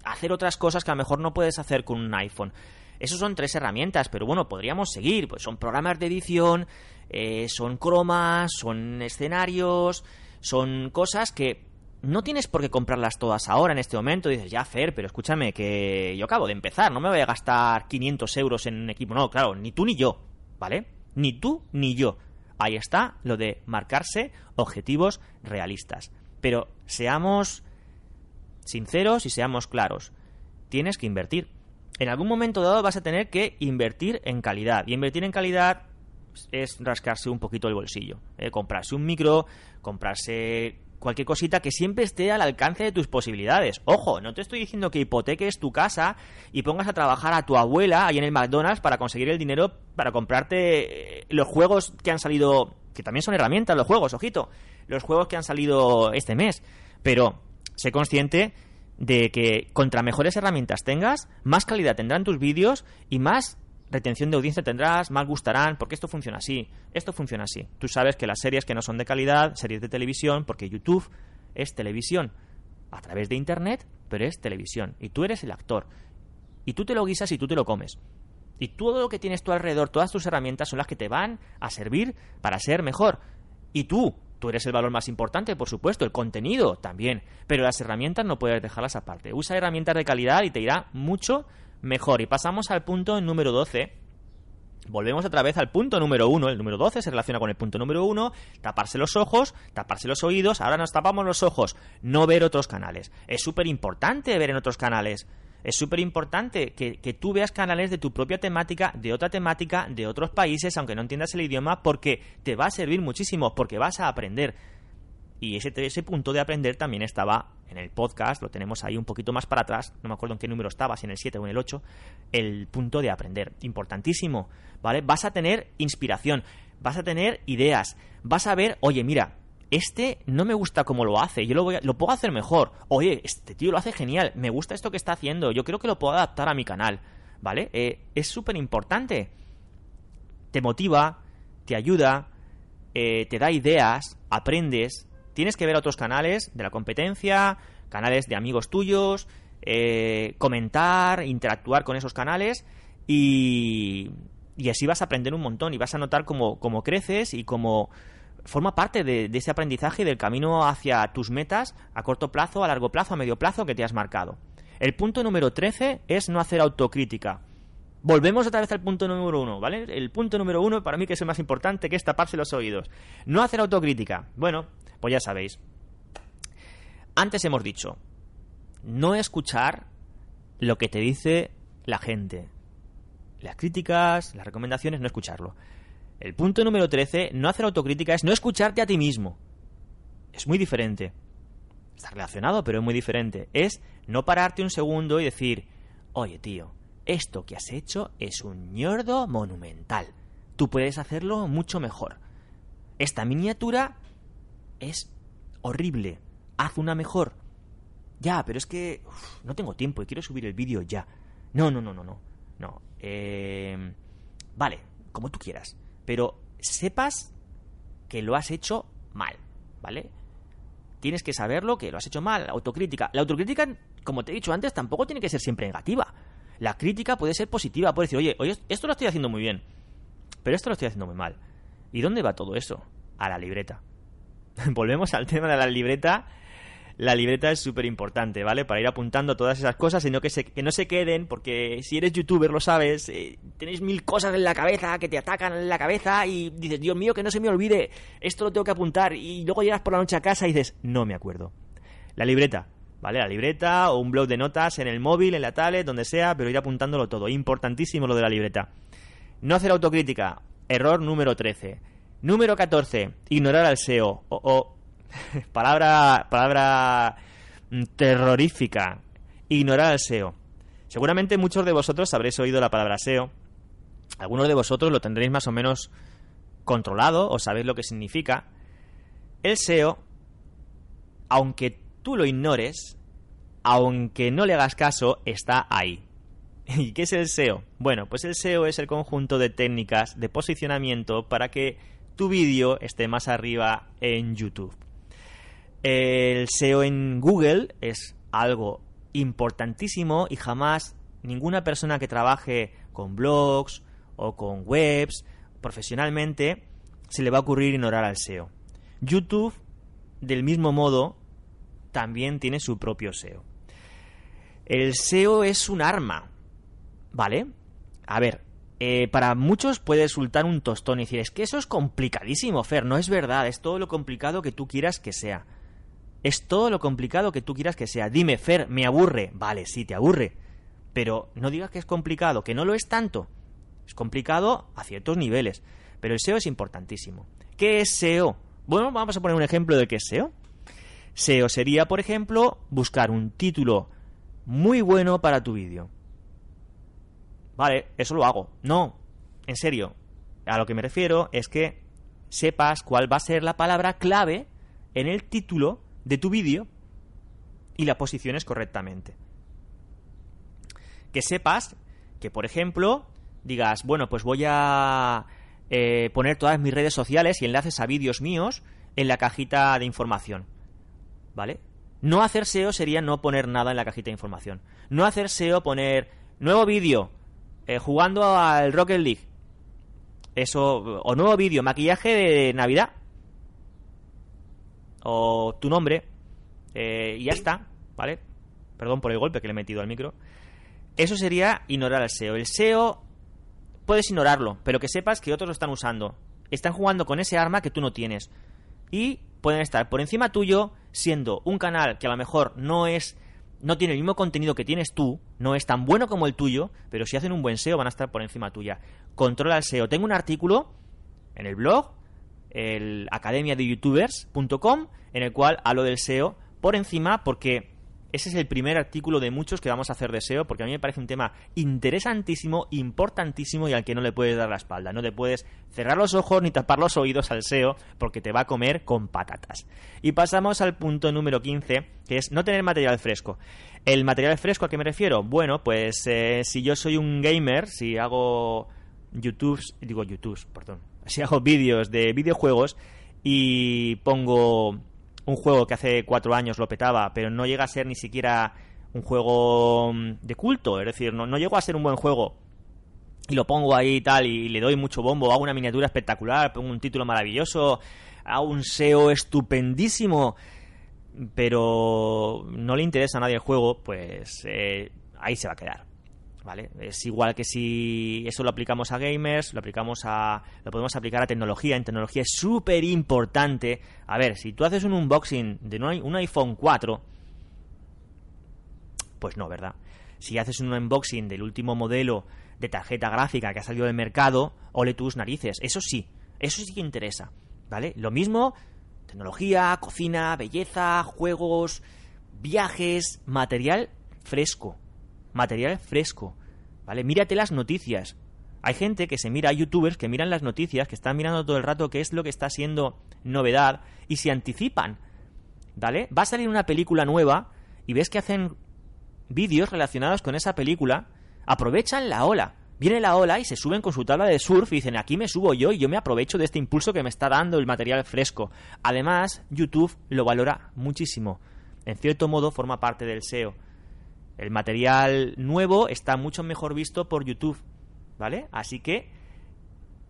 [SPEAKER 1] hacer otras cosas que a lo mejor no puedes hacer con un iPhone. Esos son tres herramientas, pero bueno, podríamos seguir. Pues son programas de edición, eh, son cromas, son escenarios, son cosas que no tienes por qué comprarlas todas ahora, en este momento. Dices, ya, Fer, pero escúchame, que yo acabo de empezar, no me voy a gastar 500 euros en un equipo. No, claro, ni tú ni yo, ¿vale? Ni tú ni yo. Ahí está lo de marcarse objetivos realistas. Pero seamos sinceros y seamos claros. Tienes que invertir. En algún momento dado vas a tener que invertir en calidad. Y invertir en calidad es rascarse un poquito el bolsillo. ¿eh? Comprarse un micro, comprarse cualquier cosita que siempre esté al alcance de tus posibilidades. Ojo, no te estoy diciendo que hipoteques tu casa y pongas a trabajar a tu abuela ahí en el McDonald's para conseguir el dinero para comprarte eh, los juegos que han salido, que también son herramientas los juegos, ojito, los juegos que han salido este mes. Pero sé consciente de que contra mejores herramientas tengas, más calidad tendrán tus vídeos y más retención de audiencia tendrás, más gustarán, porque esto funciona así, esto funciona así. Tú sabes que las series que no son de calidad, series de televisión, porque YouTube es televisión a través de Internet, pero es televisión, y tú eres el actor, y tú te lo guisas y tú te lo comes. Y todo lo que tienes tú alrededor, todas tus herramientas son las que te van a servir para ser mejor. Y tú, tú eres el valor más importante, por supuesto, el contenido también, pero las herramientas no puedes dejarlas aparte. Usa herramientas de calidad y te irá mucho mejor. Y pasamos al punto número 12. Volvemos otra vez al punto número 1. El número 12 se relaciona con el punto número 1. Taparse los ojos, taparse los oídos. Ahora nos tapamos los ojos. No ver otros canales. Es súper importante ver en otros canales. Es súper importante que, que, tú veas canales de tu propia temática, de otra temática, de otros países, aunque no entiendas el idioma, porque te va a servir muchísimo, porque vas a aprender. Y ese, ese punto de aprender también estaba en el podcast, lo tenemos ahí un poquito más para atrás, no me acuerdo en qué número estaba, si en el 7 o en el 8, el punto de aprender. Importantísimo, ¿vale? Vas a tener inspiración, vas a tener ideas, vas a ver, oye, mira, este no me gusta cómo lo hace, yo lo, voy lo puedo hacer mejor. Oye, este tío lo hace genial, me gusta esto que está haciendo, yo creo que lo puedo adaptar a mi canal, ¿vale? Eh, es súper importante. Te motiva, te ayuda, eh, te da ideas, aprendes, tienes que ver otros canales de la competencia, canales de amigos tuyos, eh, comentar, interactuar con esos canales y, y así vas a aprender un montón y vas a notar cómo, cómo creces y cómo forma parte de, ese aprendizaje y del camino hacia tus metas a corto plazo, a largo plazo, a medio plazo que te has marcado. El punto número 13 es no hacer autocrítica. Volvemos otra vez al punto número uno, ¿vale? El punto número uno para mí que es el más importante, que es taparse los oídos. No hacer autocrítica. Bueno, pues ya sabéis. Antes hemos dicho, no escuchar lo que te dice la gente. Las críticas, las recomendaciones, no escucharlo. El punto número 13, no hacer autocrítica, es no escucharte a ti mismo. Es muy diferente. Está relacionado, pero es muy diferente. Es no pararte un segundo y decir, oye tío, esto que has hecho es un ñordo monumental. Tú puedes hacerlo mucho mejor. Esta miniatura es horrible. Haz una mejor. Ya, pero es que no tengo tiempo y quiero subir el vídeo ya. No, no, no, no, no. No. Eh, vale, como tú quieras. Pero sepas que lo has hecho mal, ¿vale? Tienes que saberlo que lo has hecho mal. Autocrítica. La autocrítica, como te he dicho antes, tampoco tiene que ser siempre negativa. La crítica puede ser positiva. Puede decir, oye, oye, esto lo estoy haciendo muy bien. Pero esto lo estoy haciendo muy mal. ¿Y dónde va todo eso? A la libreta. volvemos al tema de la libreta. La libreta es súper importante, ¿vale? Para ir apuntando todas esas cosas y no que, se, que no se queden, porque si eres youtuber, lo sabes, eh, tenéis mil cosas en la cabeza que te atacan en la cabeza y dices, Dios mío, que no se me olvide, esto lo tengo que apuntar. Y luego llegas por la noche a casa y dices, no me acuerdo. La libreta, ¿vale? La libreta o un blog de notas en el móvil, en la tablet, donde sea, pero ir apuntándolo todo. Importantísimo lo de la libreta. No hacer autocrítica. Error número 13. Número 14. Ignorar al SEO. O, palabra, palabra mm, terrorífica. Ignorar al SEO. Seguramente muchos de vosotros habréis oído la palabra SEO. Algunos de vosotros lo tendréis más o menos controlado o sabéis lo que significa. El SEO, aunque tú lo ignores, aunque no le hagas caso, está ahí. ¿Y qué es el SEO? Bueno, pues el SEO es el conjunto de técnicas de posicionamiento para que tu vídeo esté más arriba en YouTube. El SEO en Google es algo importantísimo y jamás ninguna persona que trabaje con blogs o con webs profesionalmente se le va a ocurrir ignorar al SEO. YouTube, del mismo modo, también tiene su propio SEO. El SEO es un arma, ¿vale? A ver, eh, para muchos puede resultar un tostón y decir, es que eso es complicadísimo, Fer, no es verdad, es todo lo complicado que tú quieras que sea. Es todo lo complicado que tú quieras que sea. Dime, Fer, me aburre. Vale, sí, te aburre. Pero no digas que es complicado, que no lo es tanto. Es complicado a ciertos niveles. Pero el SEO es importantísimo. ¿Qué es SEO? Bueno, vamos a poner un ejemplo de qué es SEO. SEO sería, por ejemplo, buscar un título muy bueno para tu vídeo. Vale, eso lo hago. No, en serio. A lo que me refiero es que sepas cuál va a ser la palabra clave en el título de tu vídeo y la posiciones correctamente. Que sepas que, por ejemplo, digas, bueno, pues voy a eh, poner todas mis redes sociales y enlaces a vídeos míos en la cajita de información. ¿Vale? No hacer SEO sería no poner nada en la cajita de información. No hacer SEO poner nuevo vídeo eh, jugando al Rocket League. Eso, o nuevo vídeo, maquillaje de Navidad. O tu nombre. Eh, y ya está, ¿vale? Perdón por el golpe que le he metido al micro. Eso sería ignorar al SEO. El SEO puedes ignorarlo, pero que sepas que otros lo están usando. Están jugando con ese arma que tú no tienes. Y pueden estar por encima tuyo, siendo un canal que a lo mejor no es. no tiene el mismo contenido que tienes tú, no es tan bueno como el tuyo, pero si hacen un buen SEO van a estar por encima tuya. Controla el SEO. Tengo un artículo en el blog, el academia de youtubers.com, en el cual hablo del SEO por encima porque ese es el primer artículo de muchos que vamos a hacer de SEO, porque a mí me parece un tema interesantísimo, importantísimo y al que no le puedes dar la espalda. No te puedes cerrar los ojos ni tapar los oídos al SEO, porque te va a comer con patatas. Y pasamos al punto número 15, que es no tener material fresco. ¿El material fresco a qué me refiero? Bueno, pues eh, si yo soy un gamer, si hago YouTube, digo YouTube, perdón, si hago vídeos de videojuegos y pongo un juego que hace cuatro años lo petaba, pero no llega a ser ni siquiera un juego mm, de culto, es decir, no, no a ser un buen juego y lo pongo ahí y tal y le doy mucho bombo, hago una miniatura espectacular, pongo un título maravilloso, hago un SEO estupendísimo, pero no le interesa a nadie el juego, pues eh, ahí se va a quedar. ¿Vale? Es igual que si eso lo aplicamos a gamers, lo aplicamos a lo podemos aplicar a tecnología, en tecnología es súper importante. A ver, si tú haces un unboxing de un iPhone 4 pues no, ¿verdad? Si haces un unboxing del último modelo de tarjeta gráfica que ha salido del mercado, ole tus narices, eso sí, eso sí que interesa, ¿vale? Lo mismo tecnología, cocina, belleza, juegos, viajes, material fresco, material fresco, ¿vale? Mírate las noticias. Hay gente que se mira, youtubers que miran las noticias, que están mirando todo el rato qué es lo que está siendo novedad y se anticipan, ¿vale? Va a salir una película nueva y ves que hacen vídeos relacionados con esa película, aprovechan la ola. Viene la ola y se suben con su tabla de surf y dicen, aquí me subo yo y yo me aprovecho de este impulso que me está dando el material fresco. Además, YouTube lo valora muchísimo. En cierto modo forma parte del SEO. El material nuevo está mucho mejor visto por YouTube, ¿vale? Así que,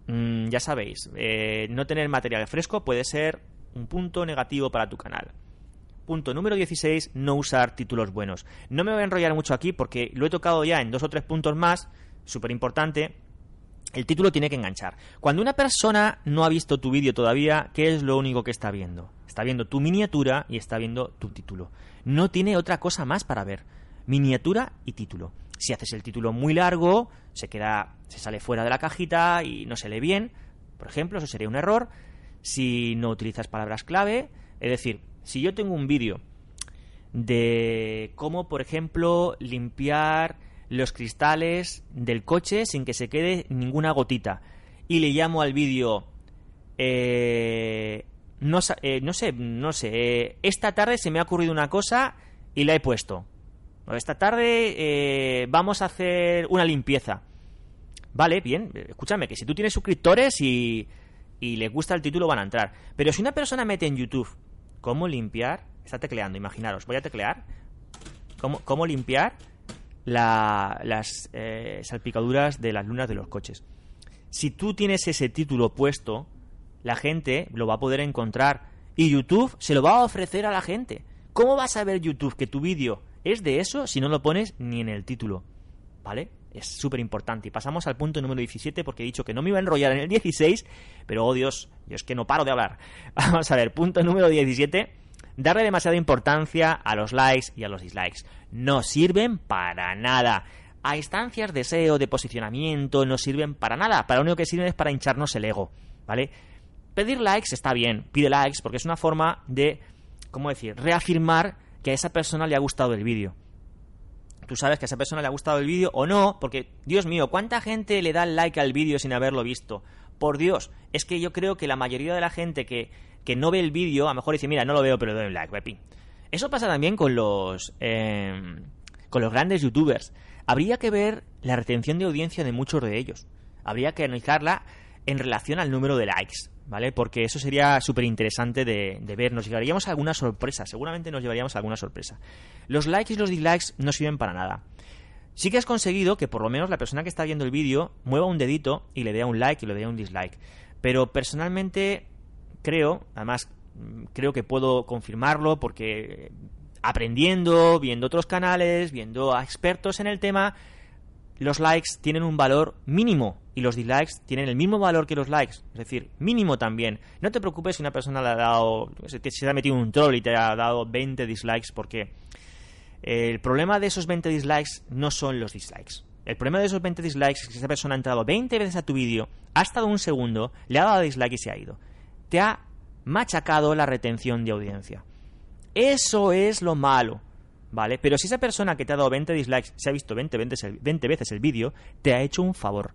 [SPEAKER 1] mm, ya sabéis, eh, no tener material fresco puede ser un punto negativo para tu canal. punto número 16, no usar títulos buenos. No me voy a enrollar mucho aquí porque lo he tocado ya en dos o tres puntos más, súper importante. El título tiene que enganchar. Cuando una persona no ha visto tu vídeo todavía, ¿qué es lo único que está viendo? Está viendo tu miniatura y está viendo tu título. No tiene otra cosa más para ver. Miniatura y título. Si haces el título muy largo, se queda, se sale fuera de la cajita y no se lee bien. Por ejemplo, eso sería un error. Si no utilizas palabras clave, es decir, si yo tengo un vídeo de cómo, por ejemplo, limpiar los cristales del coche sin que se quede ninguna gotita. Y le llamo al vídeo... Eh, no, eh, sé, no sé. Eh, esta tarde se me ha ocurrido una cosa y la he puesto. Esta tarde vamos a hacer una limpieza. Vale, bien. Escúchame, que si tú tienes suscriptores y, y les gusta el título van a entrar. Pero si una persona mete en YouTube cómo limpiar, está tecleando, imaginaros, voy a teclear. Cómo, limpiar las eh, salpicaduras de las lunas de los coches. Si tú tienes ese título puesto, la gente lo va a poder encontrar y YouTube se lo va a ofrecer a la gente. ¿Cómo vas a ver YouTube que tu vídeo es de eso si no lo pones ni en el título? ¿Vale? Es súper importante. Y pasamos al punto número 17 porque he dicho que no me iba a enrollar en el 16, pero oh Dios, yo es que no paro de hablar. Vamos a ver, punto número 17 darle demasiada importancia a los likes y a los dislikes. No sirven para nada. A instancias de SEO, de posicionamiento, no sirven para nada. Para lo único que sirven es para hincharnos el ego, ¿vale? Pedir likes está bien, pide likes porque es una forma de, ¿cómo decir?, reafirmar que a esa persona le ha gustado el vídeo. Tú sabes que a esa persona le ha gustado el vídeo o no, porque, Dios mío, ¿cuánta gente le da like al vídeo sin haberlo visto? Por Dios, es que yo creo que la mayoría de la gente que que no ve el vídeo, a lo mejor dice, mira, no lo veo, pero doy un like, Pepi. Eso pasa también con los, em, con los grandes youtubers. Habría que ver la retención de audiencia de muchos de ellos. Habría que analizarla en relación al número de likes, ¿vale? Porque eso sería súper interesante de, de, ver. Nos llevaríamos a alguna sorpresa, seguramente nos llevaríamos a alguna sorpresa. Los likes y los dislikes no sirven para nada. Sí que has conseguido que por lo menos la persona que está viendo el vídeo mueva un dedito y le dé un like y le dé un dislike. Pero personalmente creo, además creo que puedo confirmarlo porque aprendiendo, viendo otros canales, viendo a expertos en el tema, los likes tienen un valor mínimo y los dislikes tienen el mismo valor que los likes, es decir, mínimo también. No te preocupes si una persona le ha dado, se ha metido un troll y te ha dado 20 dislikes porque el problema de esos 20 dislikes no son los dislikes. El problema de esos 20 dislikes es que esa persona ha entrado 20 veces a tu vídeo, ha estado un segundo, le ha dado dislike y se ha ido te ha machacado la retención de audiencia. Eso es lo malo, ¿vale? Pero si esa persona que te ha dado 20 dislikes se ha visto 20, 20, veces el vídeo, te ha hecho un favor.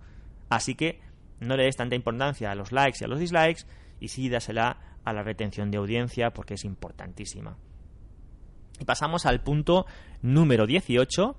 [SPEAKER 1] Así que no le des tanta importancia a los likes y a los dislikes y sí dásela a la retención de audiencia porque es importantísima. Y pasamos al punto número 18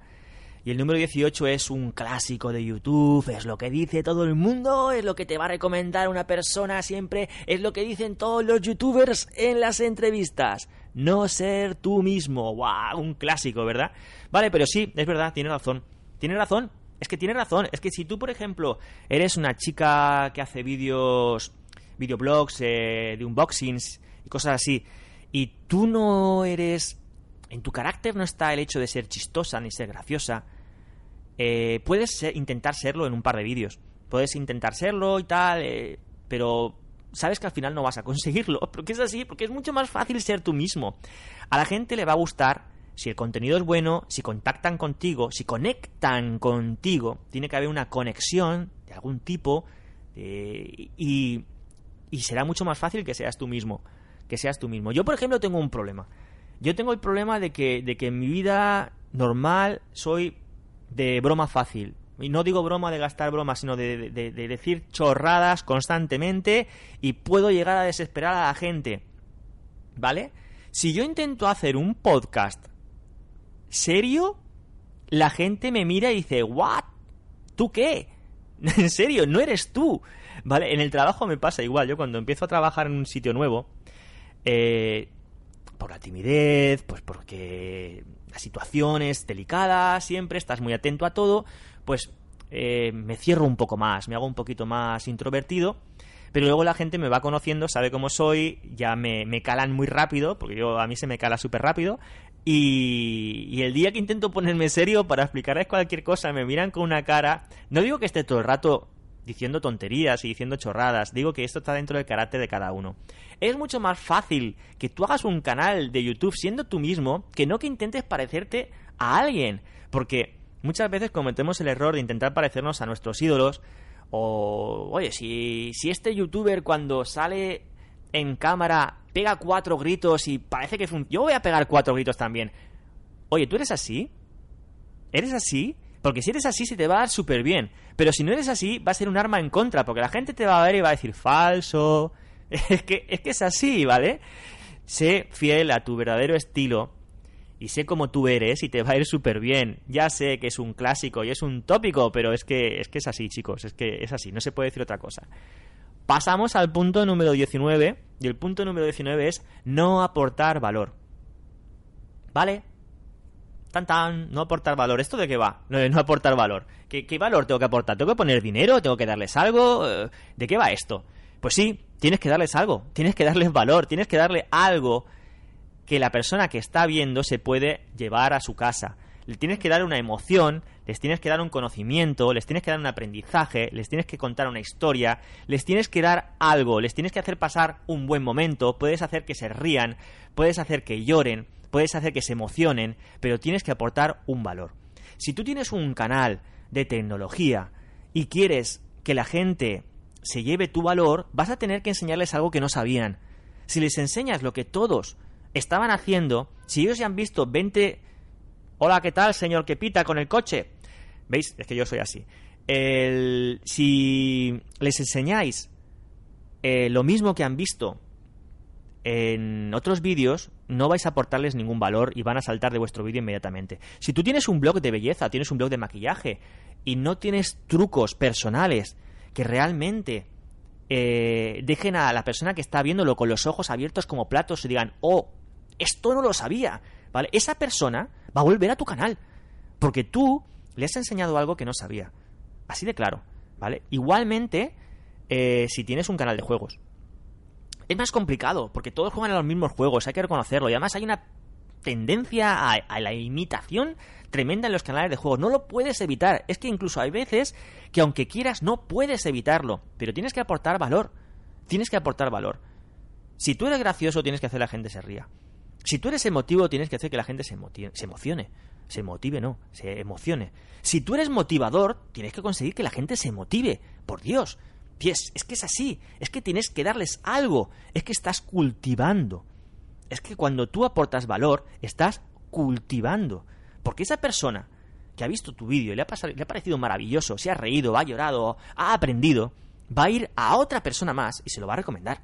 [SPEAKER 1] y el número 18 es un clásico de YouTube, es lo que dice todo el mundo, es lo que te va a recomendar una persona siempre, es lo que dicen todos los youtubers en las entrevistas. No ser tú mismo. ¡Wow! Un clásico, ¿verdad? Vale, pero sí, es verdad, tiene razón. Tiene razón. Es que tiene razón. Es que si tú, por ejemplo, eres una chica que hace vídeos, videoblogs, eh, de unboxings y cosas así, y tú no eres en tu carácter no está el hecho de ser chistosa ni ser graciosa, eh, puedes intentar serlo en un par de vídeos. Puedes intentar serlo y tal, eh, pero sabes que al final no vas a conseguirlo. Porque es así, porque es mucho más fácil ser tú mismo. A la gente le va a gustar si el contenido es bueno, si contactan contigo, si conectan contigo. Tiene que haber una conexión de algún tipo eh, y, será mucho más fácil que seas tú mismo. Que seas tú mismo. Yo, por ejemplo, tengo un problema. Yo tengo el problema de que, de que en mi vida normal soy de broma fácil. Y no digo broma de gastar bromas, sino de, decir chorradas constantemente y puedo llegar a desesperar a la gente. ¿Vale? Si yo intento hacer un podcast serio, la gente me mira y dice, ¿what? ¿Tú qué? en serio, no eres tú. ¿Vale? En el trabajo me pasa igual. Yo cuando empiezo a trabajar en un sitio nuevo, eh, por la timidez, pues porque la situación es delicada siempre, estás muy atento a todo, pues eh, me cierro un poco más, me hago un poquito más introvertido. pero luego la gente me va conociendo, sabe cómo soy, ya me, me calan muy rápido, porque yo a mí se me cala súper rápido, y, y, el día que intento ponerme serio para explicarles cualquier cosa, me miran con una cara. No digo que esté todo el rato diciendo tonterías y diciendo chorradas, digo que esto está dentro del carácter de cada uno. Es mucho más fácil que tú hagas un canal de YouTube siendo tú mismo que no que intentes parecerte a alguien, porque muchas veces cometemos el error de intentar parecernos a nuestros ídolos o, oye, si, si este youtuber cuando sale en cámara pega cuatro gritos y parece que funciona. Yo voy a pegar cuatro gritos también. Oye, ¿tú eres así? ¿Eres así? Porque si eres así se te va a dar súper bien. Pero si no eres así, va a ser un arma en contra, porque la gente te va a ver y va a decir falso. Es que es, que es así, ¿vale? Sé fiel a tu verdadero estilo y sé cómo tú eres y te va a ir súper bien. Ya sé que es un clásico y es un tópico, pero es que, es que es así, chicos, es que es así, no se puede decir otra cosa. Pasamos al punto número 19, y el punto número 19 es no aportar valor. ¿Vale? Tan tan, no aportar valor. ¿Esto de qué va? No, no aportar valor. ¿Qué, ¿Qué, valor tengo que aportar? ¿Tengo que poner dinero? ¿Tengo que darles algo? Eh, ¿De qué va esto? Pues sí, tienes que darles algo, tienes que darles valor, tienes que darle algo que la persona que está viendo se puede llevar a su casa. Le tienes que dar una emoción, les tienes que dar un conocimiento, les tienes que dar un aprendizaje, les tienes que contar una historia, les tienes que dar algo, les tienes que hacer pasar un buen momento, puedes hacer que se rían, puedes hacer que lloren, puedes hacer que se emocionen, pero tienes que aportar un valor. Si tú tienes un canal de tecnología y quieres que la gente se lleve tu valor, vas a tener que enseñarles algo que no sabían. Si les enseñas lo que todos estaban haciendo, si ellos ya han visto 20 Hola, ¿qué tal, señor que pita con el coche? ¿Veis? Es que yo soy así. si les enseñáis eh, lo mismo que han visto en otros vídeos, no vais a aportarles ningún valor y van a saltar de vuestro vídeo inmediatamente. Si tú tienes un blog de belleza, tienes un blog de maquillaje y no tienes trucos personales que realmente eh, dejen a la persona que está viéndolo con los ojos abiertos como platos y digan, oh, esto no lo sabía, ¿vale? Esa persona va a volver a tu canal. Porque tú le has enseñado algo que no sabía. Así de claro, ¿vale? Igualmente, eh, si tienes un canal de juegos. Es más complicado, porque todos juegan a los mismos juegos, hay que reconocerlo. Y además hay una tendencia a, la imitación tremenda en los canales de juegos. No lo puedes evitar. Es que incluso hay veces que aunque quieras no puedes evitarlo. Pero tienes que aportar valor. Tienes que aportar valor. Si tú eres gracioso, tienes que hacer que la gente se ría. Si tú eres emotivo, tienes que hacer que la gente se, emocione. Se motive, no, se emocione. Si tú eres motivador, tienes que conseguir que la gente se motive. Por Dios. Es, es que es así. Es que tienes que darles algo. Es que estás cultivando. Es que cuando tú aportas valor, estás cultivando. Porque esa persona que ha visto tu vídeo y le ha, le ha parecido maravilloso, se ha reído, ha llorado, ha aprendido, va a ir a otra persona más y se lo va a recomendar.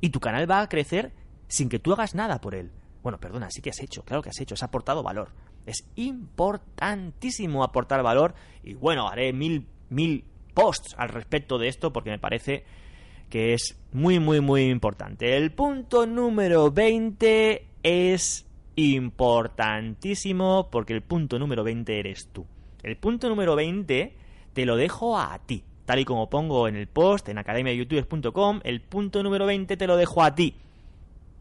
[SPEAKER 1] Y tu canal va a crecer sin que tú hagas nada por él. Bueno, perdona, sí que has hecho, claro que has hecho, has aportado valor. Es importantísimo aportar valor y bueno, haré mil, mil posts al respecto de esto porque me parece que es muy, muy, muy importante. El punto número 20 es importantísimo porque el punto número 20 eres tú. El punto número 20 te lo dejo a ti. Tal y como pongo en el post en academiayoutubers.com, el punto número 20 te lo dejo a ti.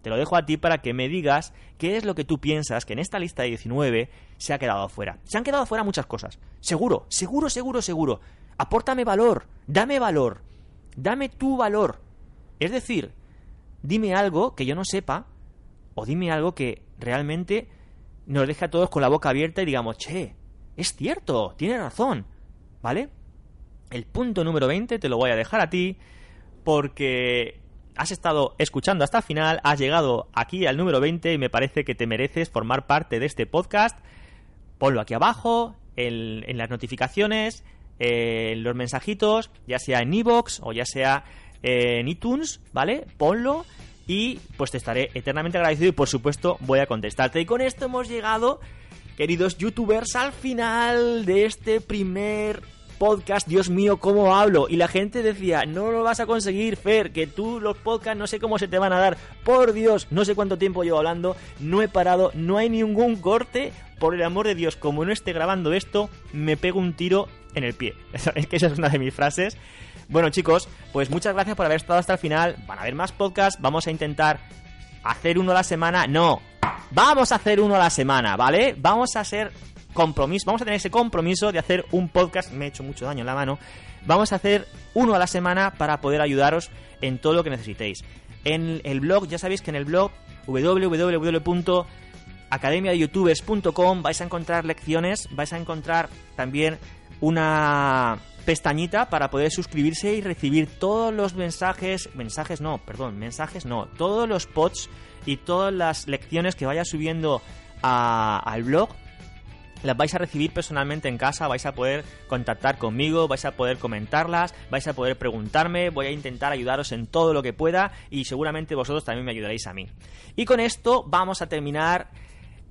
[SPEAKER 1] Te lo dejo a ti para que me digas qué es lo que tú piensas que en esta lista de 19 se ha quedado afuera. Se han quedado afuera muchas cosas. Seguro, seguro, seguro, seguro. Apórtame valor, dame valor, dame tu valor. Es decir, dime algo que yo no sepa o dime algo que realmente nos deje a todos con la boca abierta y digamos, che, es cierto, tiene razón. ¿Vale? El punto número 20 te lo voy a dejar a ti porque has estado escuchando hasta el final, has llegado aquí al número 20 y me parece que te mereces formar parte de este podcast. Ponlo aquí abajo, en, las notificaciones, en los mensajitos, ya sea en iVoox o ya sea en iTunes, ¿vale? Ponlo y pues te estaré eternamente agradecido y por supuesto voy a contestarte. Y con esto hemos llegado, queridos youtubers, al final de este primer podcast, Dios mío, ¿cómo hablo? Y la gente decía, no lo vas a conseguir, Fer, que tú los podcasts no sé cómo se te van a dar. Por Dios, no sé cuánto tiempo llevo hablando, no he parado, no hay ningún corte. Por el amor de Dios, como no esté grabando esto, me pego un tiro en el pie. Es que esa es una de mis frases. Bueno, chicos, pues muchas gracias por haber estado hasta el final. Van a haber más podcasts. Vamos a intentar hacer uno a la semana. No, vamos a hacer uno a la semana, ¿vale? Vamos a hacer compromiso, vamos a tener ese compromiso de hacer un podcast. Me he hecho mucho daño en la mano. Vamos a hacer uno a la semana para poder ayudaros en todo lo que necesitéis. En el blog, ya sabéis que en el blog www.academiadeyoutubers.com vais a encontrar lecciones, vais a encontrar también una pestañita para poder suscribirse y recibir todos los mensajes, mensajes no, perdón, mensajes no, todos los pods y todas las lecciones que vaya subiendo al blog las vais a recibir personalmente en casa, vais a poder contactar conmigo, vais a poder comentarlas, vais a poder preguntarme, voy a intentar ayudaros en todo lo que pueda y seguramente vosotros también me ayudaréis a mí. Y con esto vamos a terminar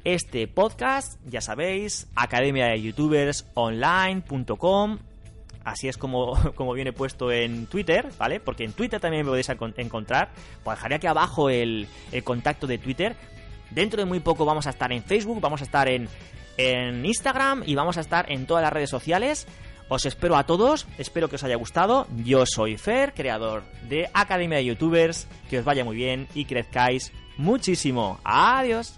[SPEAKER 1] este podcast, ya sabéis, academia de youtubers online.com así es como, como viene puesto en Twitter, ¿vale? Porque en Twitter también me podéis encontrar. Pues dejaré aquí abajo el, el contacto de Twitter. Dentro de muy poco vamos a estar en Facebook, vamos a estar en, en Instagram y vamos a estar en todas las redes sociales. Os espero a todos, espero que os haya gustado. Yo soy Fer, creador de Academia de Youtubers. Que os vaya muy bien y crezcáis muchísimo. Adiós.